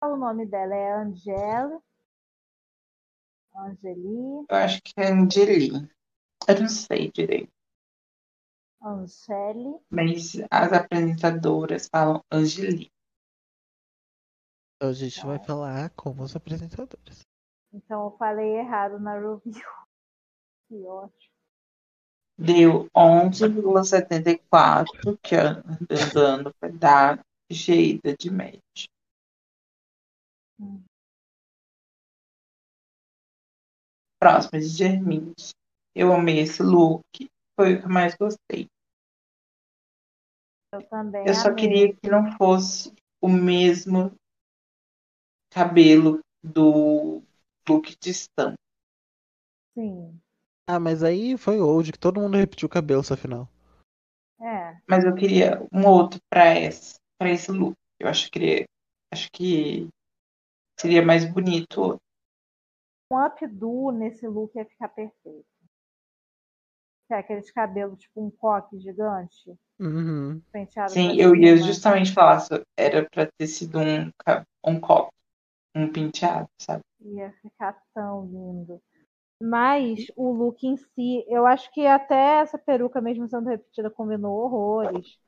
O nome dela é Angela. Angeli. Eu acho que é Angeli. Eu não sei direito. Angeli. Mas as apresentadoras falam Angeli. Então a gente vai falar como os apresentadores. Então eu falei errado na review. Que ótimo. Deu 11,74, que é andando para dar Geida de média. Hum. Próximo de Germins. Eu amei esse look. Foi o que eu mais gostei. Eu também Eu só amei. queria que não fosse o mesmo cabelo do look de estampa. Sim. Ah, mas aí foi old, que todo mundo repetiu o cabelo essa final. É. Mas eu queria um outro para esse, para esse look. Eu acho que queria, acho que seria mais bonito. Um updo nesse look ia ficar perfeito. Que é aqueles cabelos tipo um coque gigante, Uhum. penteado Sim, pra eu ia justamente falar, se era para ter sido um um copo, um penteado, sabe? Ia ficar tão lindo. Mas o look em si, eu acho que até essa peruca, mesmo sendo repetida, combinou horrores.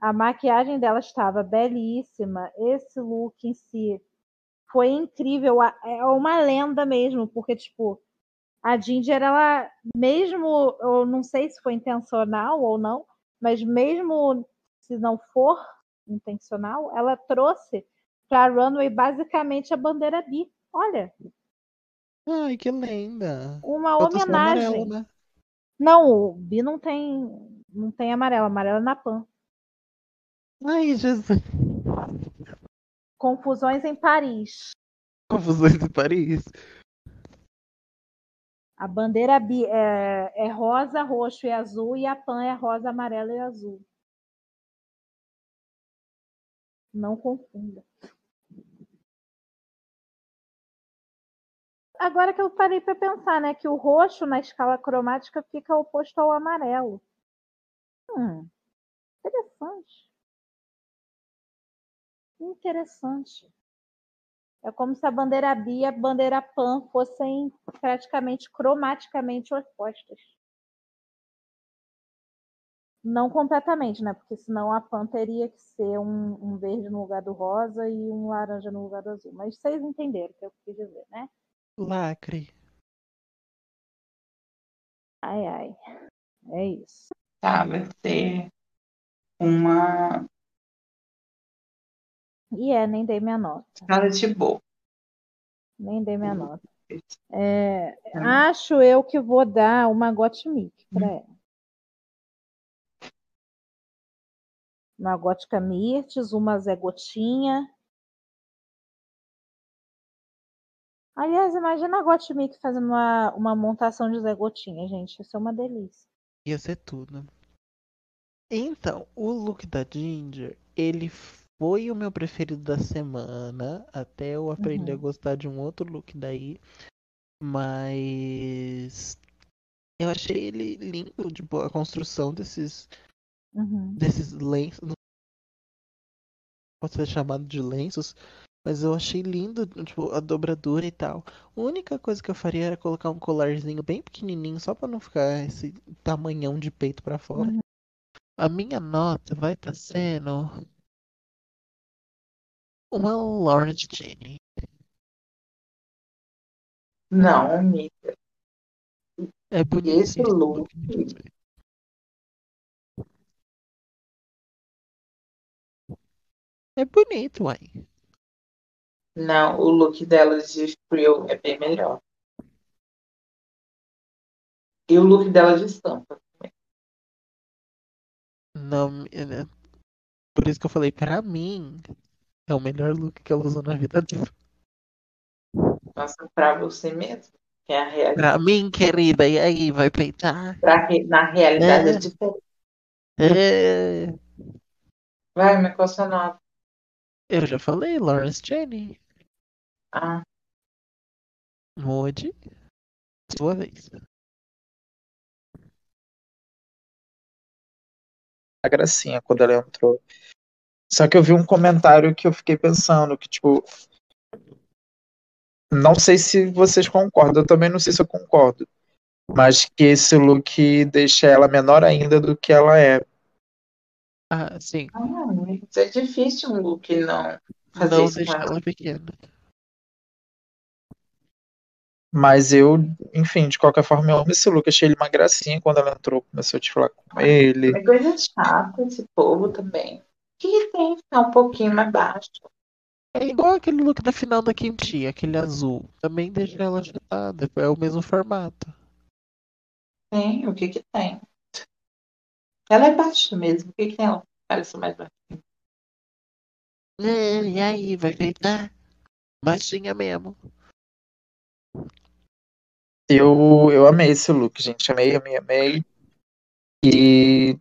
A maquiagem dela estava belíssima. Esse look em si foi incrível. É uma lenda mesmo, porque, tipo, a Ginger, ela, mesmo, eu não sei se foi intencional ou não, mas mesmo se não for intencional, ela trouxe para a runway basicamente a bandeira bi. Olha, Ai, que lenda. uma Falta homenagem. amarelo, né? Não, o bi não tem, não tem amarelo, amarelo é na Pan. Ai, Jesus. Confusões em Paris. Confusões de Paris. A bandeira é, é rosa, roxo e azul e a Pan é rosa, amarelo e azul. Não confunda. Agora que eu parei para pensar, né, que o roxo na escala cromática fica oposto ao amarelo. Hum, interessante. Interessante. É como se a bandeira bi e a bandeira pan fossem praticamente cromaticamente opostas. Não completamente, né? Porque senão a Pan teria que ser um, um verde no lugar do rosa e um laranja no lugar do azul. Mas vocês entenderam o que eu quis dizer, né? Lacre. Ai, ai. É isso. Tá, vai ser uma E é, nem dei minha nota. Scarlet Bowl. Nem dei minha Hum. nota. É, Hum. acho eu que vou dar uma Gottmik pra ela. Uma Gótica Mirtes, uma Zé Gotinha. Aliás, imagina a Gottmik fazendo uma, uma montação de Zé Gotinha, gente. Isso é uma delícia. Ia ser tudo. Então, o look da Ginger, ele foi o meu preferido da semana, até eu aprender a Uhum. gostar de um outro look daí. Mas eu achei ele lindo, tipo, a construção desses Uhum. desses lenços. não Pode ser chamado de lenços, mas eu achei lindo, tipo, a dobradura e tal. A única coisa que eu faria era colocar um colarzinho bem pequenininho, só pra não ficar esse tamanhão de peito pra fora. Uhum. A minha nota vai estar sendo uma Lawrence Jenny. Não, amiga. É bonito Esse look. É bonito, uai. Não, o look dela de Frill é bem melhor. E o look dela de estampa. Não, é- por isso que eu falei, pra mim, é o melhor look que ela usou na vida dela. Nossa, pra você mesmo. Que é a realidade. Pra mim, querida, e aí, vai peitar? Pra re- Na realidade é É. diferente. É, Vai, me qual sua nota? eu já falei, Lawrence Jenny. Ah, Mude. Sua vez. a gracinha quando ela entrou. Só que eu vi um comentário que eu fiquei pensando que, tipo. Não sei se vocês concordam, eu também não sei se eu concordo. Mas que esse look deixa ela menor ainda do que ela é. Ah, sim. ah, é difícil um look não fazer Não isso deixa ela pequena. Mas eu, enfim, de qualquer forma, eu amo esse look. Achei ele uma gracinha quando ela entrou, começou a te falar com ele. É coisa chata esse povo também. O que, tem que ficar um pouquinho mais baixo? É igual aquele look da final da quentinha, aquele azul. Também deixa ela agitada. É o mesmo formato. Tem, o que que tem? Ela é baixa mesmo. O que que tem ela? Parece mais baixa. É, e aí, vai peitar? Baixinha mesmo. Eu, eu amei esse look, gente. Amei, amei, amei. E.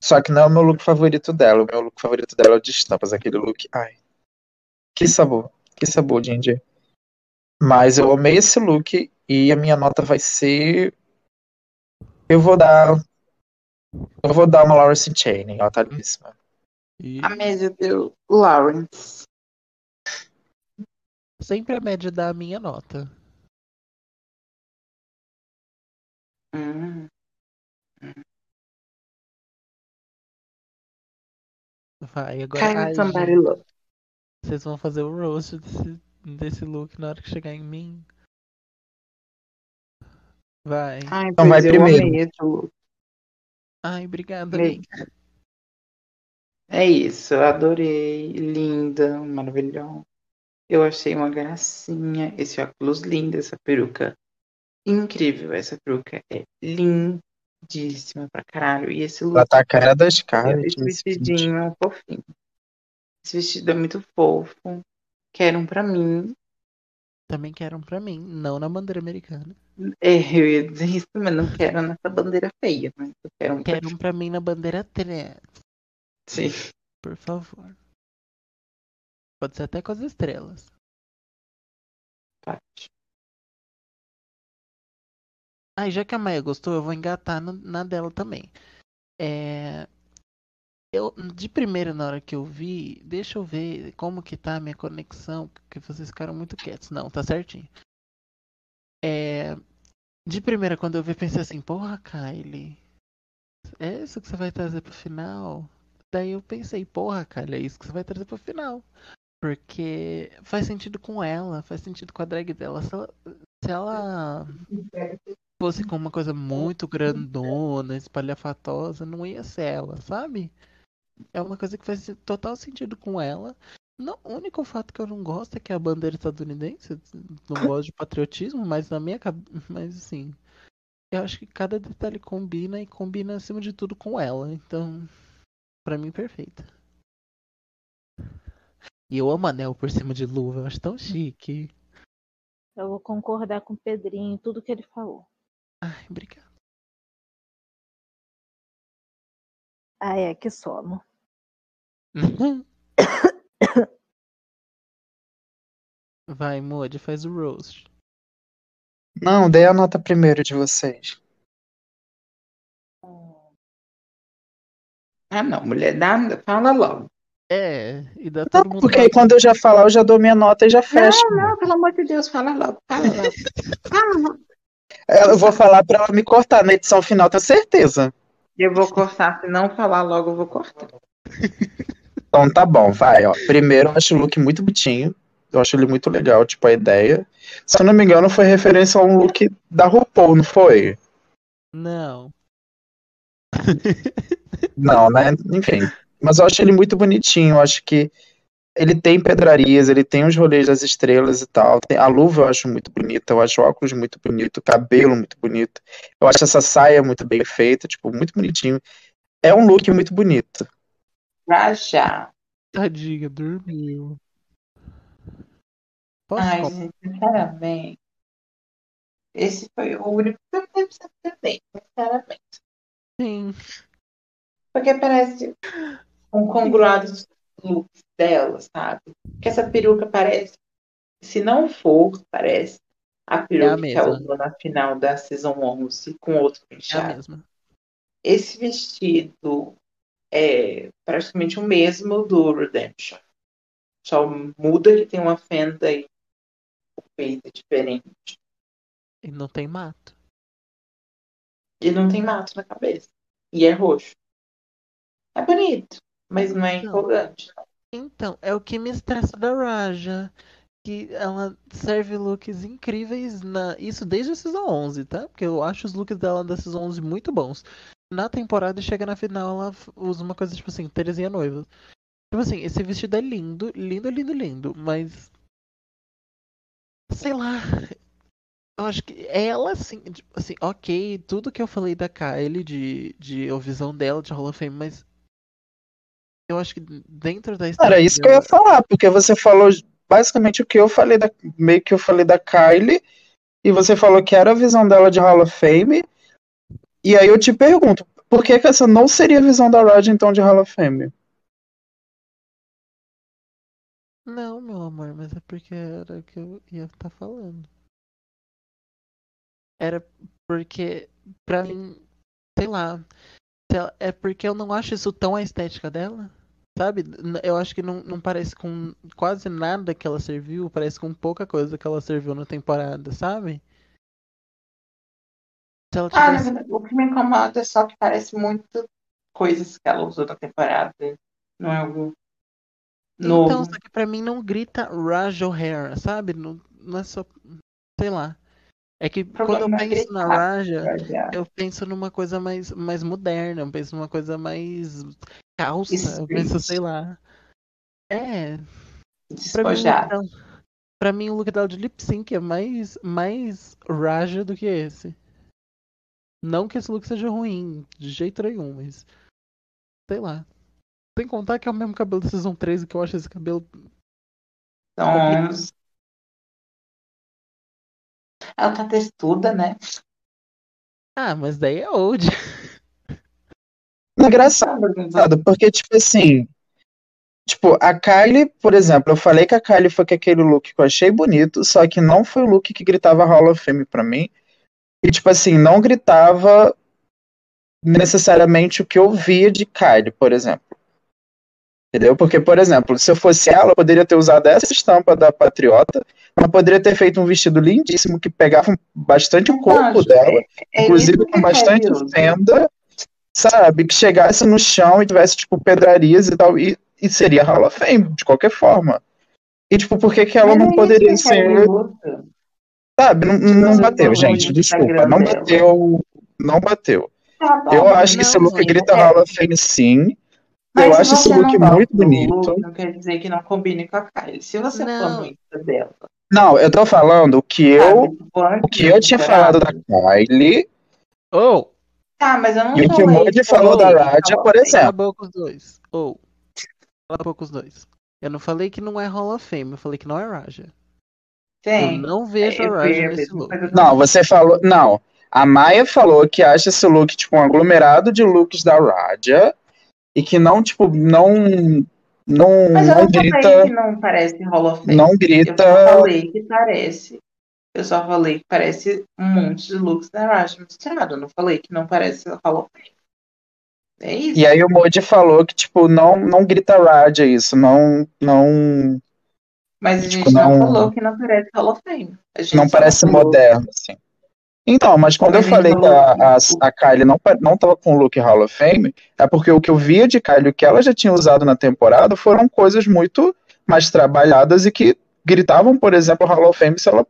Só que não é o meu look favorito dela. O meu look favorito dela é o de estampas, aquele look. Ai. Que sabor. Que sabor, Ginger. Mas eu amei esse look e a minha nota vai ser. Eu vou dar. Eu vou dar uma Lawrence Channing, ela tá lindíssima. E A média deu Lawrence. sempre a média da minha nota. Hum, Vai, agora. Kind somebody love. vocês vão fazer o roast desse, desse look na hora que chegar em mim. Vai. Ai, Então vai primeiro. look. Ai, obrigada. É isso, eu adorei. Linda, maravilhosa. Eu achei uma gracinha. Esse óculos lindo, essa peruca. Incrível, essa peruca é lindíssima pra caralho. E esse Ela look, tá a cara da Scarlett. esse nesse vídeo. vestidinho é fofinho. Esse vestido é muito fofo. Quero um pra mim. Também quero um pra mim, não na bandeira americana. É, eu ia dizer isso, mas não quero nessa bandeira feia, mas eu quero um pra Quero um pra mim na bandeira 3, Sim. por favor. Pode ser até com as estrelas. Pode. Aí, já que a Maia gostou, eu vou engatar no- na dela também. É... Eu, de primeira, na hora que eu vi, deixa eu ver como que tá a minha conexão, porque vocês ficaram muito quietos. Não, tá certinho. É... De primeira, quando eu vi, pensei assim, porra, Kylie, é isso que você vai trazer pro final? Daí eu pensei, porra, cara, é isso que você vai trazer pro final. Porque faz sentido com ela, faz sentido com a drag dela. Se ela, se ela fosse com uma coisa muito grandona, espalhafatosa, não ia ser ela, sabe? É uma coisa que faz total sentido com ela. Não, o único fato que eu não gosto é que é a bandeira estadunidense. Não gosto de patriotismo, mas na minha cabeça. Mas assim. Eu acho que cada detalhe combina e combina acima de tudo com ela. Então, pra mim, perfeita. E eu amo anel por cima de luva, eu acho tão chique. Eu vou concordar com o Pedrinho, tudo que ele falou. Ai, obrigado. Ah, é, que sono. Vai, Moody, faz o roast. Não, dei a nota primeiro de vocês. Ah, não, mulher, dá, fala logo. É, e dá Não, todo mundo. porque aí quando eu já falar, eu já dou minha nota e já fecho. Não, não, pelo amor de Deus, fala logo, fala logo. Fala logo. Eu vou falar pra ela me cortar na edição final, tenho certeza. Eu vou cortar, se não falar logo, eu vou cortar. Então tá bom, vai, ó. Primeiro, eu acho o look muito bonitinho. Eu acho ele muito legal, tipo, a ideia. Se eu não me engano, foi referência a um look da RuPaul, não foi? Não. Não, né? Enfim. Mas eu acho ele muito bonitinho. Eu acho que ele tem pedrarias, ele tem os rolês das estrelas e tal. Tem- a luva eu acho muito bonita, eu acho o óculos muito bonito, o cabelo muito bonito. Eu acho essa saia muito bem feita, tipo, muito bonitinho. É um look muito bonito. Raja. Tadinha, dormiu. Posso Ai, falar? gente, sinceramente. Esse foi o único que eu me decepcionei, sinceramente. Sim. Porque parece um congruado looks dela, sabe? Que essa peruca parece, se não for, parece a peruca que ela usou na final da Season 11 com outro É a penteado. mesma. Esse vestido é praticamente o mesmo do Redemption. Só muda que tem uma fenda e o peito é diferente. E não tem mato. E não tem mato na cabeça. E é roxo. É bonito, mas não é Não. empolgante. Então, é o que me estressa da Raja. Que ela serve looks incríveis na. Isso desde a Season 11, tá? Porque eu acho os looks dela da Season 11 muito bons. Na temporada e chega na final, ela usa uma coisa tipo assim, Terezinha noiva. Tipo assim, esse vestido é lindo, lindo, lindo, lindo, mas. Sei lá. Eu acho que ela, assim, tipo assim, ok, tudo que eu falei da Kylie, de, de a visão dela de Hall of Fame, mas. Eu acho que dentro da história. Era isso que eu ia falar, porque você falou basicamente o que eu falei da. Meio que eu falei da Kylie, e você falou que era a visão dela de Hall of Fame. E aí eu te pergunto, por que, que essa não seria a visão da Raj, então, de Hall of Fame? Não, meu amor, mas é porque era o que eu ia estar falando. Era porque, pra mim, sei lá, é porque eu não acho isso tão a estética dela, sabe? Eu acho que não, não parece com quase nada que ela serviu, parece com pouca coisa que ela serviu na temporada, sabe? Ah, tivesse. o que me incomoda é só que parece muito coisas que ela usou na temporada. Não é algo Então, novo. só que pra mim não grita Raj O'Hara, sabe? Não, não é só. Sei lá. É que quando eu penso na. Raja. Eu penso numa coisa mais, mais moderna, eu penso numa coisa mais calça, eu penso, sei lá. É, pra mim, o look Despojada. dela, pra mim o look dela de lip sync é mais, mais Raja do que esse. Não que esse look seja ruim, de jeito nenhum, mas sei lá. Sem contar que é o mesmo cabelo da Season 13, que eu acho esse cabelo. Então, ela tá textuda, né? Ah, mas daí é old. É engraçado, porque, tipo assim. Tipo, a Kylie, por exemplo, eu falei que a Kylie foi com aquele look que eu achei bonito, só que não foi o look que gritava Hall of Fame pra mim. E, tipo assim, não gritava necessariamente o que eu via de Kylie, por exemplo. Entendeu? Porque, por exemplo, se eu fosse ela, eu poderia ter usado essa estampa da Patriota, mas poderia ter feito um vestido lindíssimo que pegava bastante o corpo dela, É inclusive isso que com bastante usa. fenda, sabe? Que chegasse no chão e tivesse, tipo, pedrarias e tal, e, e seria Hall of Fame, de qualquer forma. E, tipo, por que, que ela não é poderia ser. Sabe? Não, não Você bateu, gente. Desculpa. Não bateu. Não bateu. Tá Eu acho que não, esse look grita é- Hall of Fame sim. Mas eu acho esse look muito bonito. look, não quer dizer que não combine com a Kylie. Se você for Não. no Insta dela, Não, eu tô falando o que eu, antes o que eu tinha da falado da. Kylie Ou, Tá, mas eu não e o que o Moody falou da Hall Raja, por Fame. cala a exemplo. boca os dois. Ou, boca os dois. Eu não falei que não é Hall of Fame, eu falei que não é Raja. Eu Tem. não vejo Eu a Raja nesse look. Não, você falou. Não. A Maia falou que acha esse look, tipo, um aglomerado de looks da Raja e que não, tipo, não. Não, Mas eu não não grita. que não parece Hall of Fame. Não Eu grita. só falei que parece. Eu só falei que parece um monte de looks da Raja misturado. Eu não falei que não parece Hall of Fame. É isso. E aí o Moody falou que, tipo, não, não grita Raja isso, não. Não, Mas a tipo, gente não, não- falou que não parece Hall of Fame. Não parece falou- moderno, assim. Então, mas quando eu falei que a, a, a Kylie não, não tava com o look Hall of Fame, é porque o que eu via de Kylie, o que ela já tinha usado na temporada, foram coisas muito mais trabalhadas e que gritavam, por exemplo, Hall of Fame se ela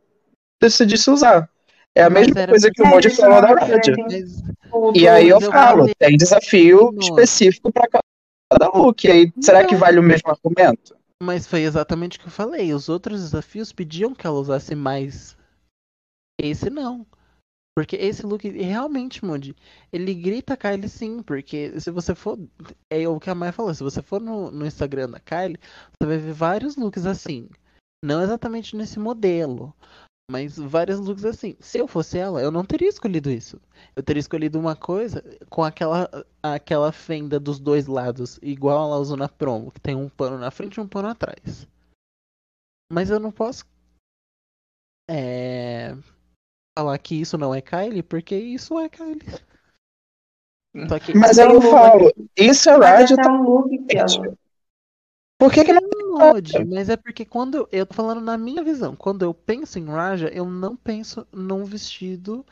decidisse usar. É a Mas mesma coisa que o Moody falou da Mas, Tudo. E aí eu falo, tem desafio específico para cada look. E aí, será que Não. vale o mesmo argumento? mas foi exatamente o que eu falei. Os outros desafios pediam que ela usasse mais. Esse não. Porque esse look realmente, Moody, ele grita Kylie sim, porque se você for. É o que a Maia falou, se você for no, no Instagram da Kylie, você vai ver vários looks assim. Não exatamente nesse modelo, mas vários looks assim. Se eu fosse ela, eu não teria escolhido isso. Eu teria escolhido uma coisa com aquela, aquela fenda dos dois lados, igual ela usou na promo, que tem um pano na frente e um pano atrás. Mas eu não posso é, falar que isso não é Kylie, porque isso é Kylie. Só que Mas aí eu o look- falo, isso é Raja. até o look que ela. Por que, que não. Mod, mas é porque quando eu, eu tô falando na minha visão, quando eu penso em Raja, eu não penso num vestido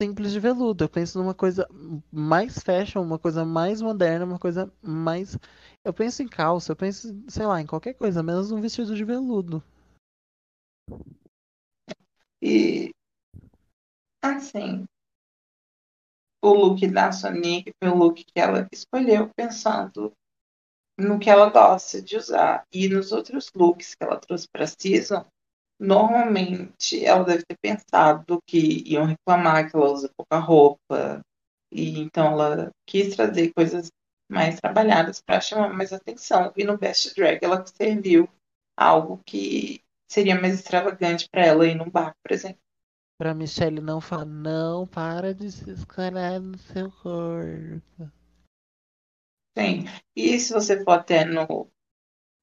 simples de veludo. Eu penso numa coisa mais fashion, uma coisa mais moderna, uma coisa mais. Eu penso em calça, eu penso, sei lá, em qualquer coisa, menos um vestido de veludo. E assim, o look da Sonic foi o look que ela escolheu pensando no que ela gosta de usar. E nos outros looks que ela trouxe para season, normalmente ela deve ter pensado que iam reclamar que ela usa pouca roupa. E então ela quis trazer coisas mais trabalhadas para chamar mais atenção. E no Best Drag ela serviu algo que seria mais extravagante para ela ir num bar, por exemplo. Pra Michelle não falar, não, para de se escarar no seu corpo. Sim. E se você for até no,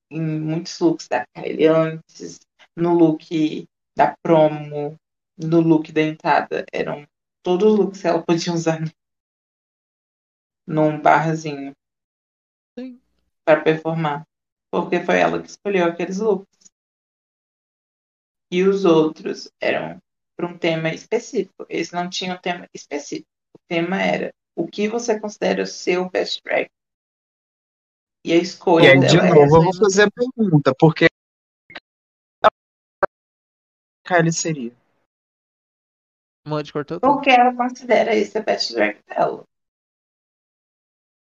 em muitos looks da Kylie antes, no look da promo, no look da entrada, eram todos os looks que ela podia usar num barzinho Sim. para performar. Porque foi ela que escolheu aqueles looks. E os outros eram para um tema específico. Esse não tinha um tema específico. O tema era o que você considera o seu best drag. E a E escolha aí, de dela novo, eu vou fazer a pergunta, porque Kylie seria? Mod cortou tudo. porque ela considera esse a best drag dela.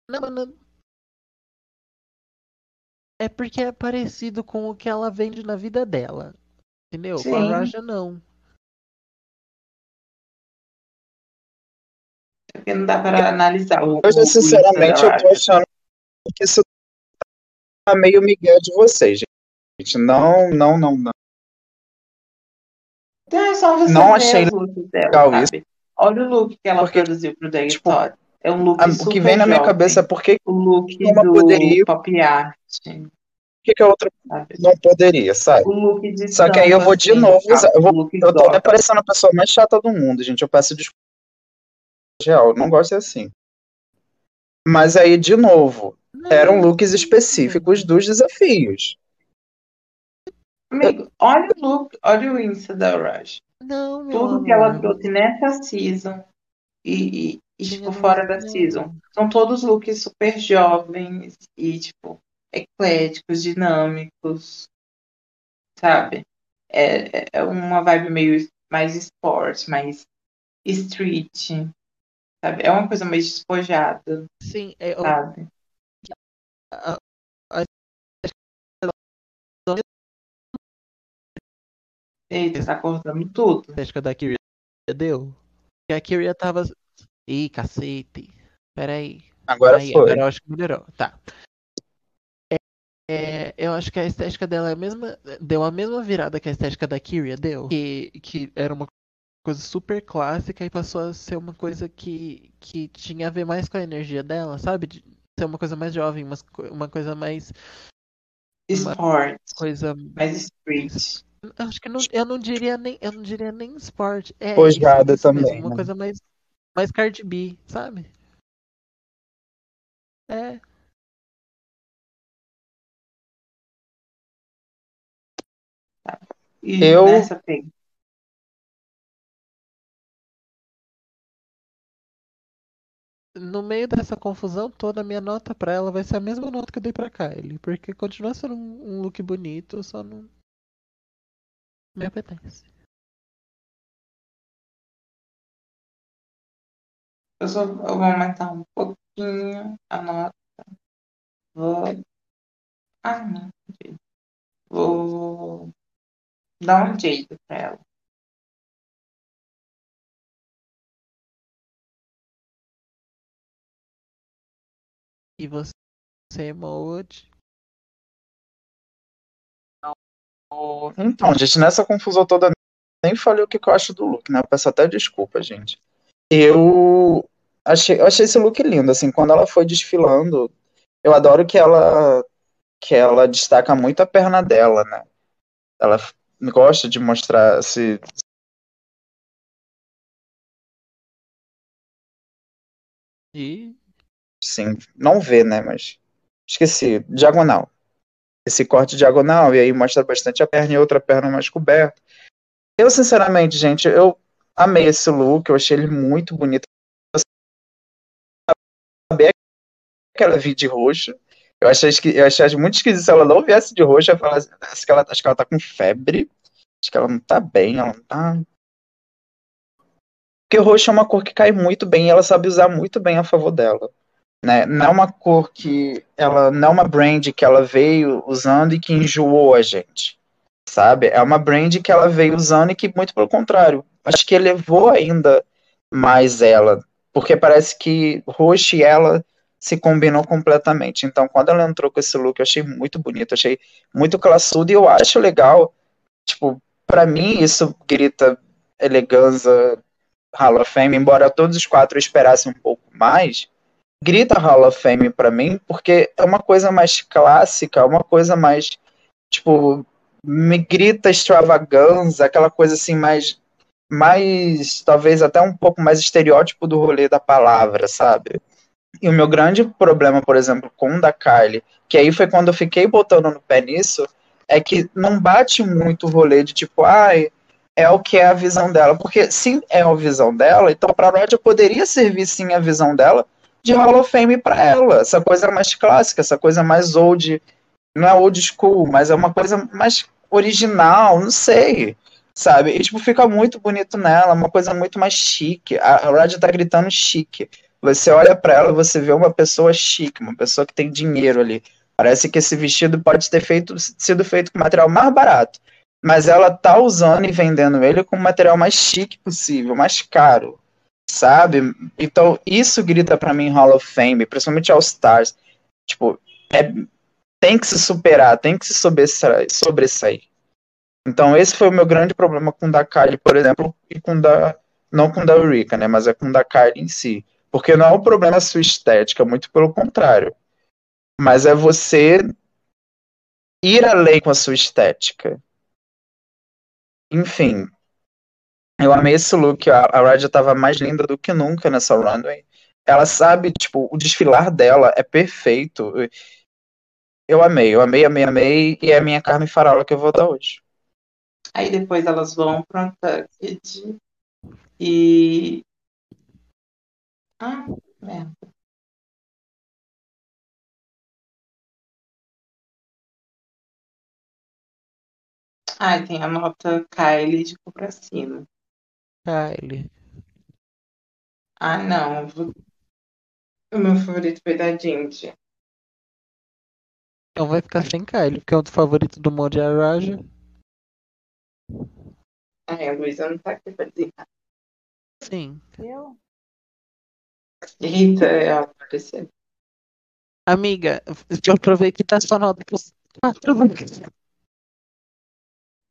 Não, não. É porque é parecido com o que ela vende na vida dela. Entendeu? Com Sim. a Raja não. Porque não dá para analisar o. Hoje, o- o sinceramente, eu tô achando que isso tá meio migué de vocês, gente. Não, não, não, não. Então é só você Não achei looks dela, legal sabe? Olha o look que ela Porque, produziu pro Drag tipo, Story. É um look A- super o que vem na minha jovem. cabeça é por que, O look uma do poderia- pop art, que, que a outra sabe? não poderia, sabe? O look de Só que aí eu vou de assim, novo eu vou- O Eu tô até parecendo a pessoa mais chata do mundo, gente. Eu peço desculpa. Real, eu não gosto assim. Mas aí, de novo, eram Não, looks específicos dos desafios. Amigo, olha o look, olha o Insta da Rush. Não, Tudo amor. que ela trouxe nessa season e, e, E, tipo, fora da season. São todos looks super jovens e, tipo, ecléticos, dinâmicos, sabe? É, é- é uma vibe meio mais esporte, mais street, sabe? É uma coisa mais despojada, Sim, é, sabe? a- a- Eita, tá cortando tudo. estética da Kyria deu. Que a Kyria tava. Ih, cacete. Peraí. Agora Aí, foi. agora eu acho que melhorou. Tá. É, é, eu acho que a estética dela é a mesma. Deu a mesma virada que a estética da Kyria deu. Que, que era uma coisa super clássica e passou a ser uma coisa que, que tinha a ver mais com a energia dela, sabe? De ser uma coisa mais jovem, umas co- uma coisa mais. Uma Esporte, coisa. mais street. eu Acho que não, eu não diria nem. Eu não diria nem esporte. É, Pojada mesmo, também, Uma né? coisa mais. Mais Cardi B, sabe? É. E Eu- nessa. No meio dessa confusão toda, a minha nota pra ela vai ser a mesma nota que eu dei pra Kylie. Porque continua sendo um, um look bonito, só não. Me apetece. Eu, só, eu vou aumentar um pouquinho a nota. Vou. Ah, não. Vou dar um jeito pra ela. E você, Emoji? Então, gente, nessa confusão toda, nem falei o que eu acho do look, né? Eu peço até desculpa, gente. Eu achei, eu achei esse look lindo, assim, quando ela foi desfilando, eu adoro que ela que ela destaca muito a perna dela, né? Ela gosta de mostrar esse E. sim, não vê, né, mas esqueci, diagonal. Esse corte diagonal e aí mostra bastante a perna e outra perna mais coberta. Eu, sinceramente, gente, eu amei esse look, eu achei ele muito bonito. Eu sabia que ela vi de roxo. Eu achei, eu achei muito esquisito se ela não viesse de roxo. Eu falei, assim, acho que ela, acho que ela tá com febre. Acho que ela não tá bem, ela não tá. Porque roxo é uma cor que cai muito bem e ela sabe usar muito bem a favor dela. Né? Não é uma cor que ela não é uma brand que ela veio usando e que enjoou a gente, sabe? É uma brand que ela veio usando e que muito pelo contrário, acho que elevou ainda mais ela, porque parece que roxo e ela se combinam completamente. Então, quando ela entrou com esse look, eu achei muito bonito, achei muito classudo e eu acho legal, tipo, para mim isso grita elegância Hall of Fame, embora todos os quatro esperassem um pouco mais, grita Hall of Fame pra mim, porque é uma coisa mais clássica, uma coisa mais, tipo, me grita extravagância, aquela coisa assim mais, mais, talvez até um pouco mais estereótipo do rolê da palavra, sabe? E o meu grande problema, por exemplo, com o da Kylie, que aí foi quando eu fiquei botando no pé nisso, é que não bate muito o rolê de tipo, ai, é o que é a visão dela. Porque se é a visão dela, então pra Roger poderia servir sim a visão dela de Hall of Fame pra ela. Essa coisa mais clássica, essa coisa mais old, não é old school, mas é uma coisa mais original, não sei. Sabe? E tipo, fica muito bonito nela, uma coisa muito mais chique. A, a Roger tá gritando chique. Você olha pra ela, você vê uma pessoa chique, uma pessoa que tem dinheiro ali. Parece que esse vestido pode ter feito, sido feito com material mais barato. Mas ela tá usando e vendendo ele com o material mais chique possível, mais caro. Sabe? Então, isso grita pra mim Hall of Fame, principalmente All Stars. Tipo, é, tem que se superar, tem que se sobressair. Então, esse foi o meu grande problema com o da Kylie, por exemplo, e com da. Não com da Eureka, né? Mas é com da Kylie em si. Porque não é o problema a sua estética, muito pelo contrário. Mas é você ir além com a sua estética. Enfim. Eu amei esse look. A, Raja tava mais linda do que nunca nessa runway. Ela sabe, tipo, o desfilar dela é perfeito. Eu amei, eu amei, amei, amei. E é a minha Carmen Farola que eu vou dar hoje. Aí depois elas vão para Untucked e Ah, merda. Ai, tem a nota Kylie de cima. Kylie. Ah, não. O meu favorito foi da Jinji. Então vai ficar sem Kylie, porque o favorito do Mod é a Raja. Ai, a Luísa não tá aqui pra dizer. Sim. Eu? Rita, ela apareceu. Amiga, eu aproveito e dá sua nota pros quatro.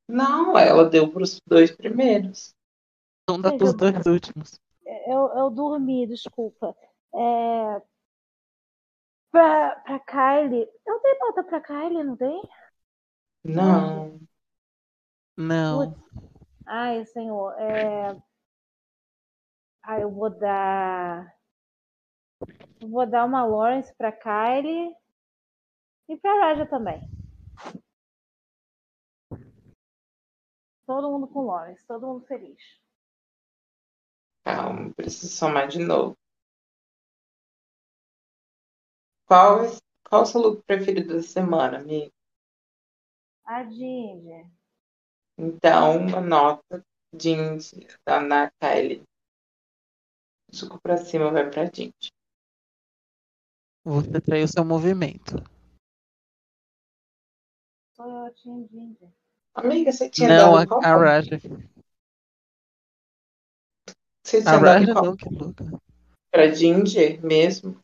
Não, ela deu pros dois primeiros. Não dá pros dois últimos. Eu, eu dormi, desculpa. É... Pra, pra Kylie. Eu dei nota pra Kylie, não dei? Não. Não. Ai, senhor. É... Ai, eu vou dar. eu Vou dar uma Lawrence pra Kylie. E pra Raja também. Todo mundo com Lawrence, todo mundo feliz. Calma, preciso somar de novo. Qual, qual o seu look preferido da semana, amigo? A Ginger. Então, uma nota jeans da Ana Kylie. Suco pra cima vai pra gente. Você traiu seu movimento. Sou eu, a Ginger. Amiga, você tinha Não, a, dado qual? a Raja. Você A Raja não, que louca. Pra Ginger mesmo?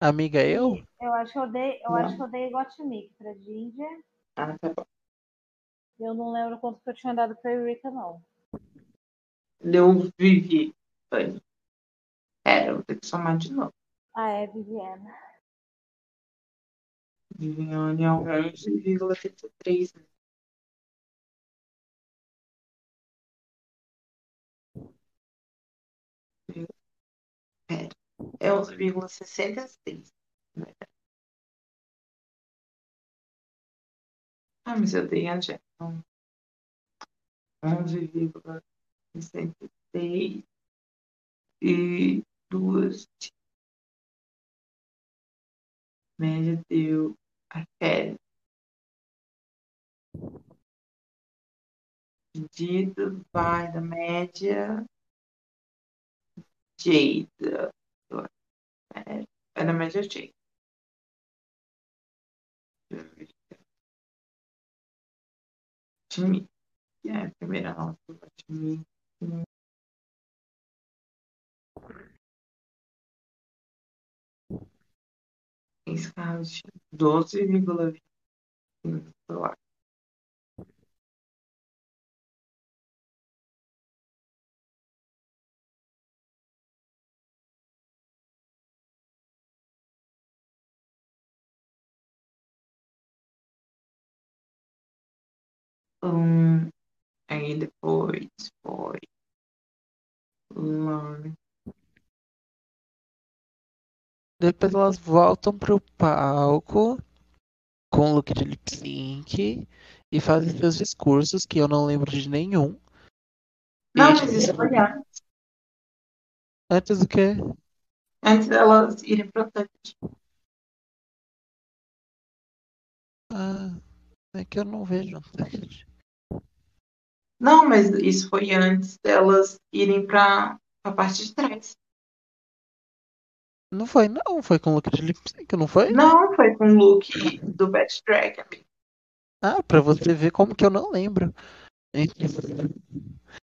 Amiga, eu? Eu acho que eu dei, eu Não. acho que eu dei Gottmik pra Ginger. Ah, tá bom. Eu não lembro quanto que eu tinha dado pra Eureka, não. Deu Vivi. Foi. É, eu vou ter que somar de novo. Ah, é, Viviana. Viviane é 11,33. Pera, é 11,66. Ah, mas eu dei a Jefferson. 11,66 e duas. Média deu a Kelly. Dividido vai da média Jada. É, é da média Jada. Time. É, a primeira do time. Scarlett 12,25 lá. Um, aí depois foi Lauren. Depois elas voltam pro palco com o look de lip sync e fazem seus discursos, que eu não lembro de nenhum. Não, E, mas isso foi antes. Antes do que? Antes delas irem pro touch. Ah, é que eu não vejo. Não, mas isso foi antes delas irem pra, pra parte de trás. Não foi, não. Foi com o look de lip sync, não foi? Não, foi com o look do Bad Drag, amigo. Ah, pra você ver como que eu não lembro.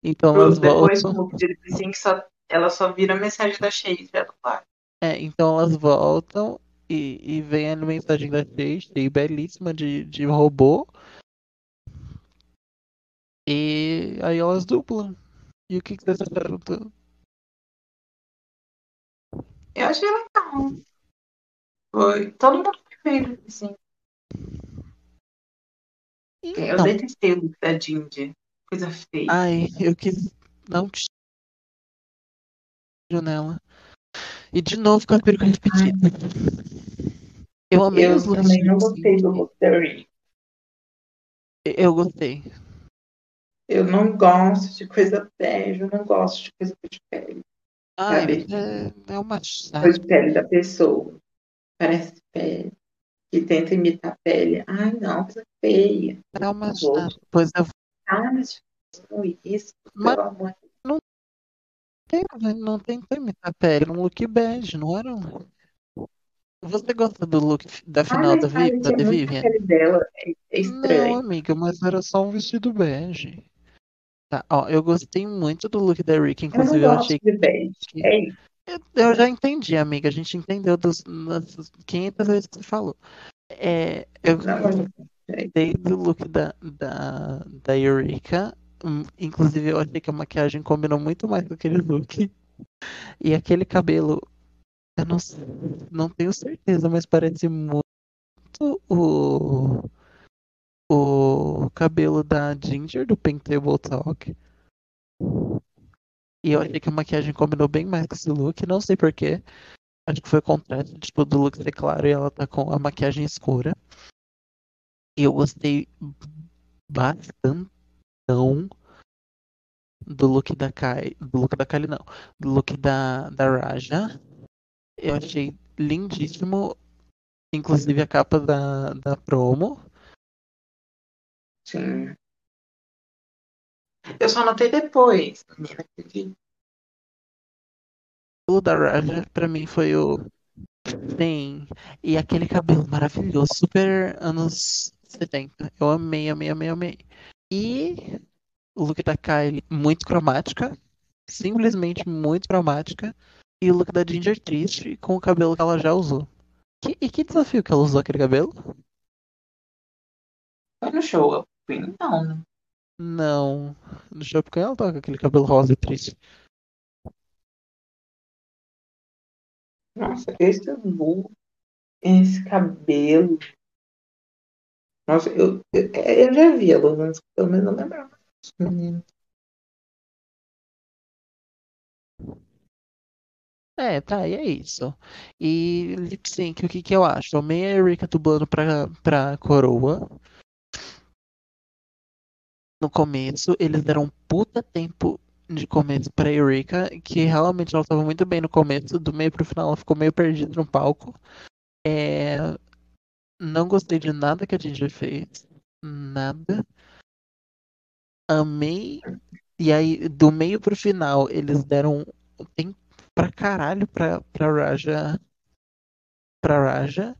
Então Pro- elas Depois com o voltam. look de lip sync, só, ela só vira a mensagem da Shade dela lá. É, então elas voltam e, e vem a mensagem da Chase, belíssima de, de robô. E aí elas duplam. E o que, que vocês acharam do. Eu achei legal. Foi. Todo mundo bem, assim. Eu Então, detestei o look da Ginger. Coisa feia. ai, eu quis dar um tiro nela. E de novo com a peruca repetida. Eu amei eu os looks também de não gostei do look da. Eu gostei. Eu não gosto de coisa bege, eu não gosto de coisa de pele. Ai, Sabe? é, é uma chata. de pele da pessoa. Parece pele. E tenta imitar a pele. Ai, não, é feia. É uma. Pois eu Ah, mas não isso, Mas- pelo amor de tem, não tentou imitar a pele. Um look bege, não era um. Você gosta do look da final da, ai, da é The muito a Vivian? pele dela. É, é Não, estranho. amiga, mas era só um vestido bege. Tá, ó, eu gostei muito do look da Rick, Eu inclusive eu gosto achei que. É. Eu, eu já entendi, amiga. A gente entendeu dos, das 500 vezes que você falou. É, eu gostei do look da, da, da Eureka. Hum, Inclusive, eu achei que a maquiagem combinou muito mais com aquele look. E aquele cabelo, eu não, não tenho certeza, mas parece muito o, o cabelo da Ginger do Pink Table Talk. E eu achei que a maquiagem combinou bem mais com esse look, não sei porquê. Acho que foi o contraste, tipo, do look ser claro e ela tá com a maquiagem escura. E eu gostei bastante do look da Kai. Do look da Kylie, não. Do look da, da Raja. Eu achei lindíssimo. Inclusive a capa da, da promo. Sim. Eu só notei depois, O da Raja, pra mim, foi o. Sim. E aquele cabelo maravilhoso, super anos 70. Eu amei, amei, amei, amei. E o look da Kylie, muito cromática. Simplesmente muito cromática. E o look da Ginger triste com o cabelo que ela já usou. Que- e que desafio que ela usou aquele cabelo? Foi no show. Fui, não, né? Não. No Shop Queen ela toca aquele cabelo rosa e triste. Nossa, esse look, esse cabelo. Nossa, eu, eu, eu já vi ela usando esse cabelo, mas não lembrava. É, tá, e é isso. E lip sync, o que que eu acho? Amei a Erika dublando pra, pra coroa. No começo, eles deram um puta tempo de começo pra Erika, que realmente ela tava muito bem no começo, do meio pro final ela ficou meio perdida no palco. É, Não gostei de nada que a Ginger fez. Nada. Amei. E aí, do meio pro final, eles deram tempo pra caralho pra, pra Raja. Pra Raja.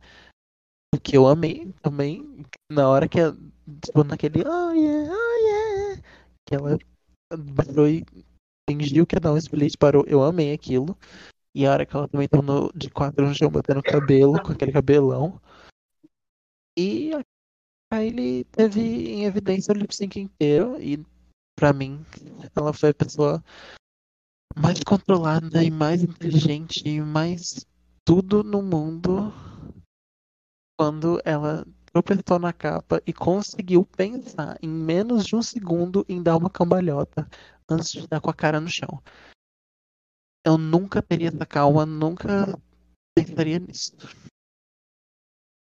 Que eu amei também. Na hora que ela. Tipo, naquele. Oh yeah, oh yeah. Que ela parou e fingiu que ia dar um split, parou. Eu amei aquilo. E a hora que ela também no- de quatro no chão, batendo cabelo, com aquele cabelão. E aí ele teve em evidência o lip sync inteiro. E pra mim, ela foi a pessoa mais controlada e mais inteligente e mais tudo no mundo quando ela tropeçou na capa e conseguiu pensar em menos de um segundo em dar uma cambalhota antes de dar com a cara no chão. Eu nunca teria essa calma, nunca pensaria nisso.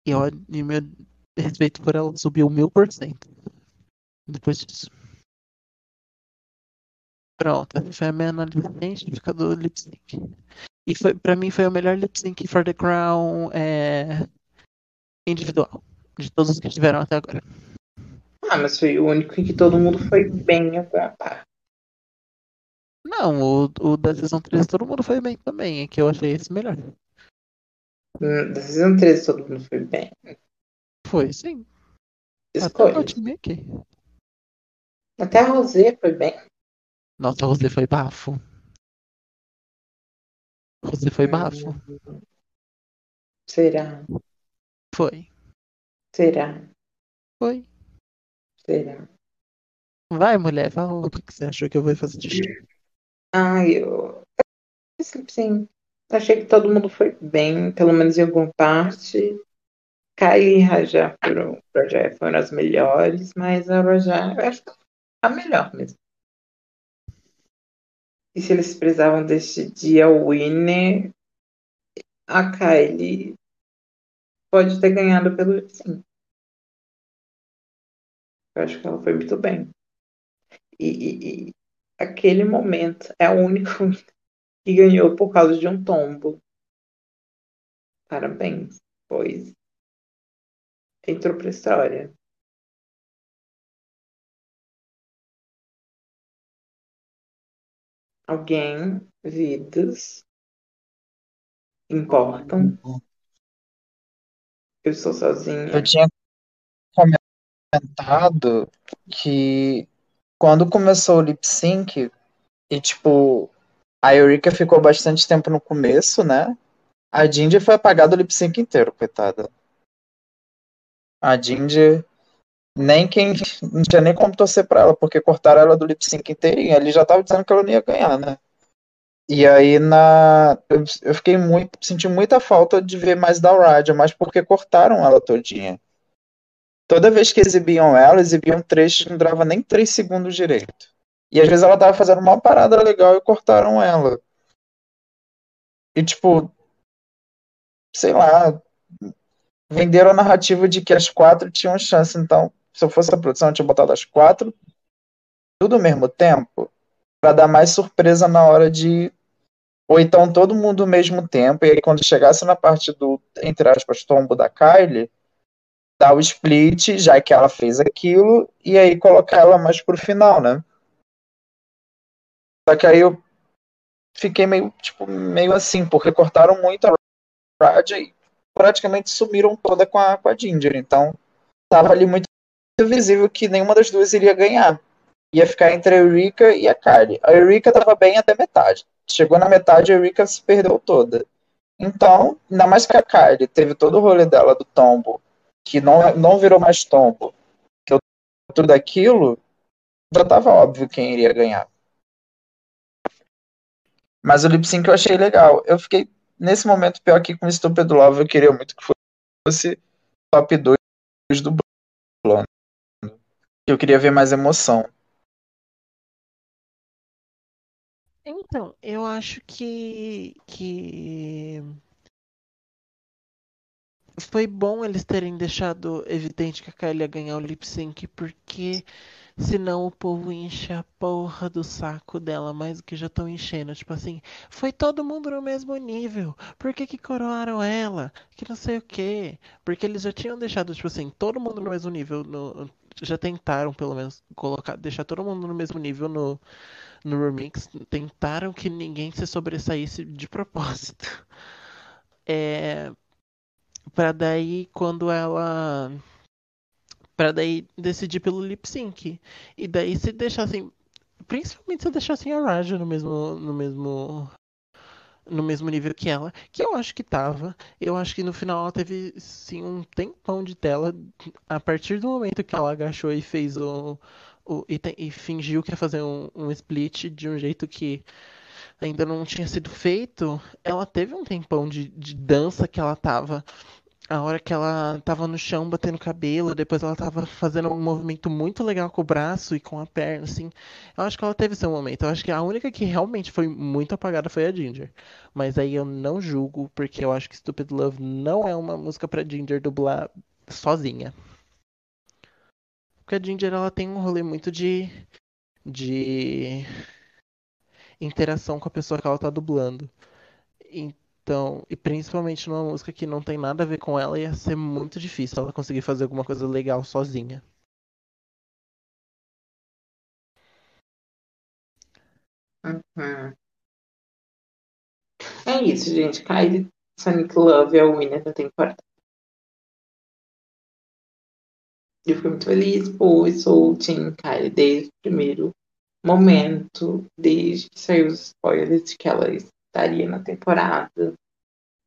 E, eu, e meu respeito por ela subiu mil por cento depois disso. Pronto, essa foi a minha análise científica do lip sync. E foi, pra mim foi o melhor lip sync for the crown é, individual. De todos os que tiveram até agora. Ah, mas foi o único em que todo mundo foi bem a. Não, o, o da Season 3 todo mundo foi bem também. É que eu achei esse melhor. Hum, Da Season 13 todo mundo foi bem. Foi, sim. Até. Hot aqui. Até a Rosé foi bem. Nossa, a Rosé foi bafo. Rosé foi bafo. Será? Foi. Será? Foi. Será? Vai, mulher, fala o que você achou que eu vou fazer de xixi. Ai, eu. Sim, achei que todo mundo foi bem, pelo menos em alguma parte. Kylie e Rajá foram, Rajá foram as melhores, mas a Rajá, eu acho que a melhor mesmo. E se eles precisavam decidir a winner, a Kylie pode ter ganhado pelo sim. Eu acho que ela foi muito bem. E, e- e aquele momento é o único E ganhou por causa de um tombo. Parabéns, pois entrou pra história. Alguém, vidas, importam. Eu estou sozinha. Eu tinha comentado que quando começou o lip sync, e tipo, a Eureka ficou bastante tempo no começo, né? A Ginger foi apagada o lip sync inteiro, coitada. A Ginger nem quem não tinha nem como torcer pra ela, porque cortaram ela do lip sync inteirinho. Ele já tava dizendo que ela não ia ganhar, né? E aí na eu, fiquei muito, senti muita falta de ver mais da Raja, mas porque cortaram ela todinha. Toda vez que exibiam ela, exibiam trechos que não durava nem três segundos direito. E às vezes ela tava fazendo uma parada legal e cortaram ela. E tipo, sei lá, venderam a narrativa de que as quatro tinham chance. Então, se eu fosse a produção, eu tinha botado as quatro tudo ao mesmo tempo para dar mais surpresa na hora de ou então todo mundo ao mesmo tempo e aí quando chegasse na parte do entre aspas tombo da Kylie dar o split já que ela fez aquilo e aí colocar ela mais pro final, né? Só que aí eu fiquei meio tipo meio assim porque cortaram muito a Raja e praticamente sumiram toda com a, com a Ginger. Então, tava ali muito visível que nenhuma das duas iria ganhar. Ia ficar entre a Eureka e a Kylie. A Eureka tava bem até metade. Chegou na metade, a Eureka se perdeu toda. Então, ainda mais que a Kylie teve todo o rolê dela do tombo, que não, não virou mais tombo, que tudo aquilo, já tava óbvio quem iria ganhar. Mas o lip sync eu achei legal. Eu fiquei nesse momento, pior que com Stupid Love, eu queria muito que fosse top 2 do Blonde. Eu queria ver mais emoção. Então, eu acho que, que foi bom eles terem deixado evidente que a Kylie ia ganhar o lip sync, porque Senão o povo enche a porra do saco dela mais do que já estão enchendo. Tipo assim, foi todo mundo no mesmo nível. Por que que coroaram ela? Que não sei o quê. Porque eles já tinham deixado, tipo assim, todo mundo no mesmo nível. No, já tentaram, pelo menos, colocar, deixar todo mundo no mesmo nível no, no remix. Tentaram que ninguém se sobressaísse de propósito. É. Pra daí, quando ela para daí decidir pelo lip sync. E daí se deixassem, principalmente se deixassem a Raja no mesmo no mesmo no mesmo nível que ela, que eu acho que tava. Eu acho que no final ela teve sim um tempão de tela a partir do momento que ela agachou e fez o, o e, e fingiu que ia fazer um, um split de um jeito que ainda não tinha sido feito, ela teve um tempão de, de dança que ela tava a hora que ela tava no chão batendo cabelo, depois ela tava fazendo um movimento muito legal com o braço e com a perna, assim. Eu acho que ela teve seu momento. Eu acho que a única que realmente foi muito apagada foi a Ginger. Mas aí eu não julgo, porque eu acho que Stupid Love não é uma música pra Ginger dublar sozinha. Porque a Ginger ela tem um rolê muito de. de. interação com a pessoa que ela tá dublando. Então, e principalmente numa música que não tem nada a ver com ela, ia ser muito difícil ela conseguir fazer alguma coisa legal sozinha. Uhum. É isso, gente. Kylie Sonic Love é o winner da temporada. Eu fico muito feliz, pois sou o Team Kylie desde o primeiro momento, desde que saiu os spoilers de que ela estaria na temporada.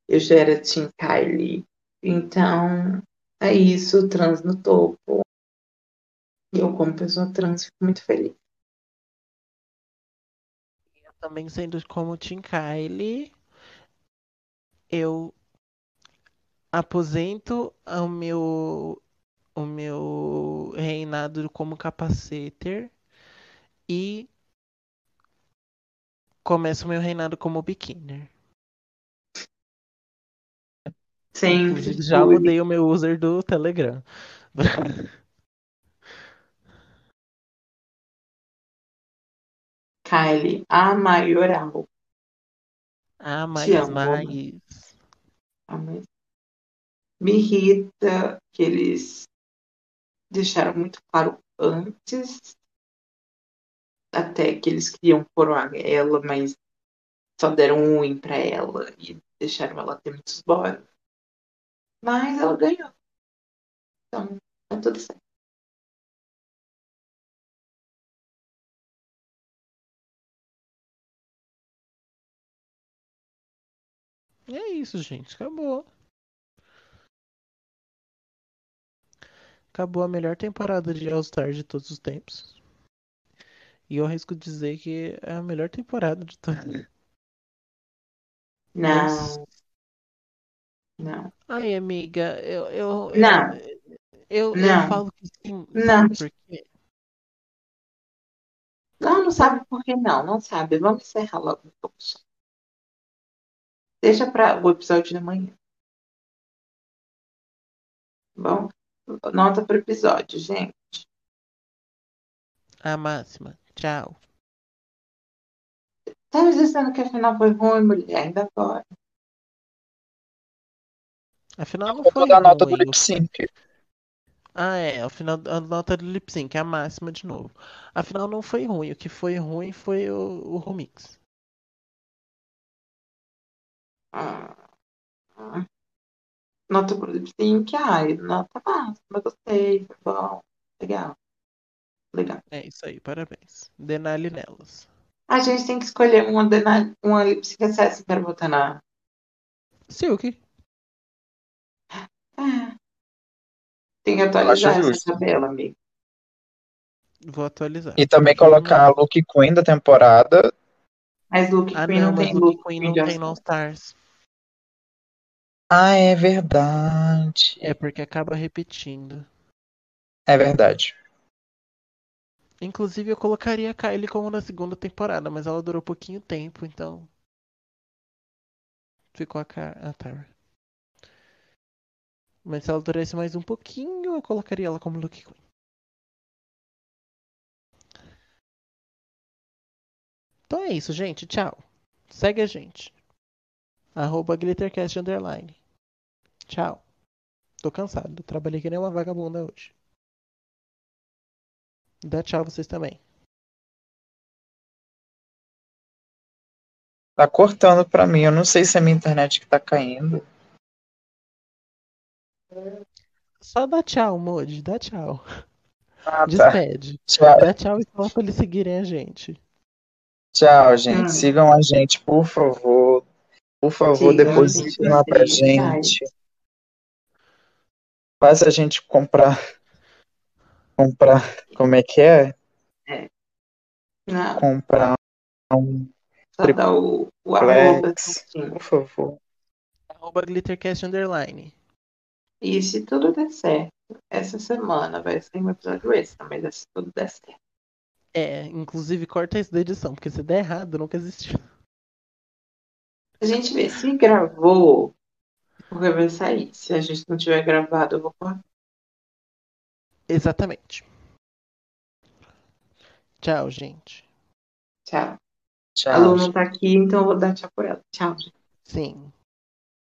Eu já era Team Kylie. Então, é isso, trans no topo. E eu, como pessoa trans, fico muito feliz. Eu também sendo como Team Kylie, eu aposento o meu o meu reinado como capaceter e começo o meu reinado como beginner. Sempre. Já mudei o meu user do Telegram. Kylie, a maioral. Mas, Te amo, mas me irrita que eles deixaram muito claro antes até que eles queriam coroar ela, mas só deram um win pra ela e deixaram ela ter muitos bora. Mas ela ganhou. Então, tá tudo certo. E é isso, gente. Acabou. Acabou a melhor temporada de All-Star de todos os tempos. E eu arrisco dizer que é a melhor temporada de todos. Não. Não. Ai, amiga, eu, eu, eu- Não. eu, eu Não. falo que sim, Não. sabe por quê? Não, não sabe por que não. Não sabe. Vamos encerrar logo só. Deixa para o episódio de amanhã. Bom, nota pro episódio, gente. A máxima. Tchau. Tá me dizendo que a final foi ruim, mulher, ainda agora. Afinal, não Eu foi vou dar nota do lip sync. Ah, é. Afinal, a nota do lip sync, a máxima de novo. Afinal, não foi ruim. O que foi ruim foi o, o remix. Ah, ah. Nota pro lip sync, ai, nota máxima, gostei, foi bom, legal. Legal. É isso aí, parabéns. Denali nelas. A gente tem que escolher uma, dena- uma lip sync assassin para botar na. Silk. Ah. Tem que atualizar essa tabela, amigo. Vou atualizar. E também colocar a Look Queen da temporada. Mas Luke Ah, Queen não, não tem Luke Queen Queen não tem no Stars. Ah, é verdade. É porque acaba repetindo. É verdade. Inclusive, eu colocaria a Kylie como na segunda temporada, mas ela durou pouquinho tempo, então. Ficou a, Car a Tara. Mas se ela durasse mais um pouquinho, eu colocaria ela como Luke Queen. Então é isso, gente. Tchau. Segue a gente. Arroba GlitterCast Underline. Tchau. Tô cansado. Trabalhei que nem uma vagabunda hoje. Dá tchau vocês também. Tá cortando pra mim. Eu não sei se é minha internet que tá caindo. Só dá tchau, Modi. Dá tchau. Ah, tá. Despede. Tchau, Dá tchau e fala pra eles seguirem a gente. tchau, gente. Hum. Sigam a gente, por favor. Por favor, depois gente lá pra gente. Faz a gente comprar. Comprar. Como é que é? Não, Comprar um só dá o, o arroba certinho. Por favor. Arroba GlitterCast Underline. E se tudo der certo, essa semana vai ser um episódio extra, mas é se tudo der certo. É, inclusive corta isso da edição, porque se der errado, nunca existiu. A gente vê se gravou, porque vai sair. Se a gente não tiver gravado, eu vou cortar. Exatamente. Tchau, gente. Tchau. Tchau. A Lu não tá aqui, então eu vou dar tchau por ela. Tchau. Sim.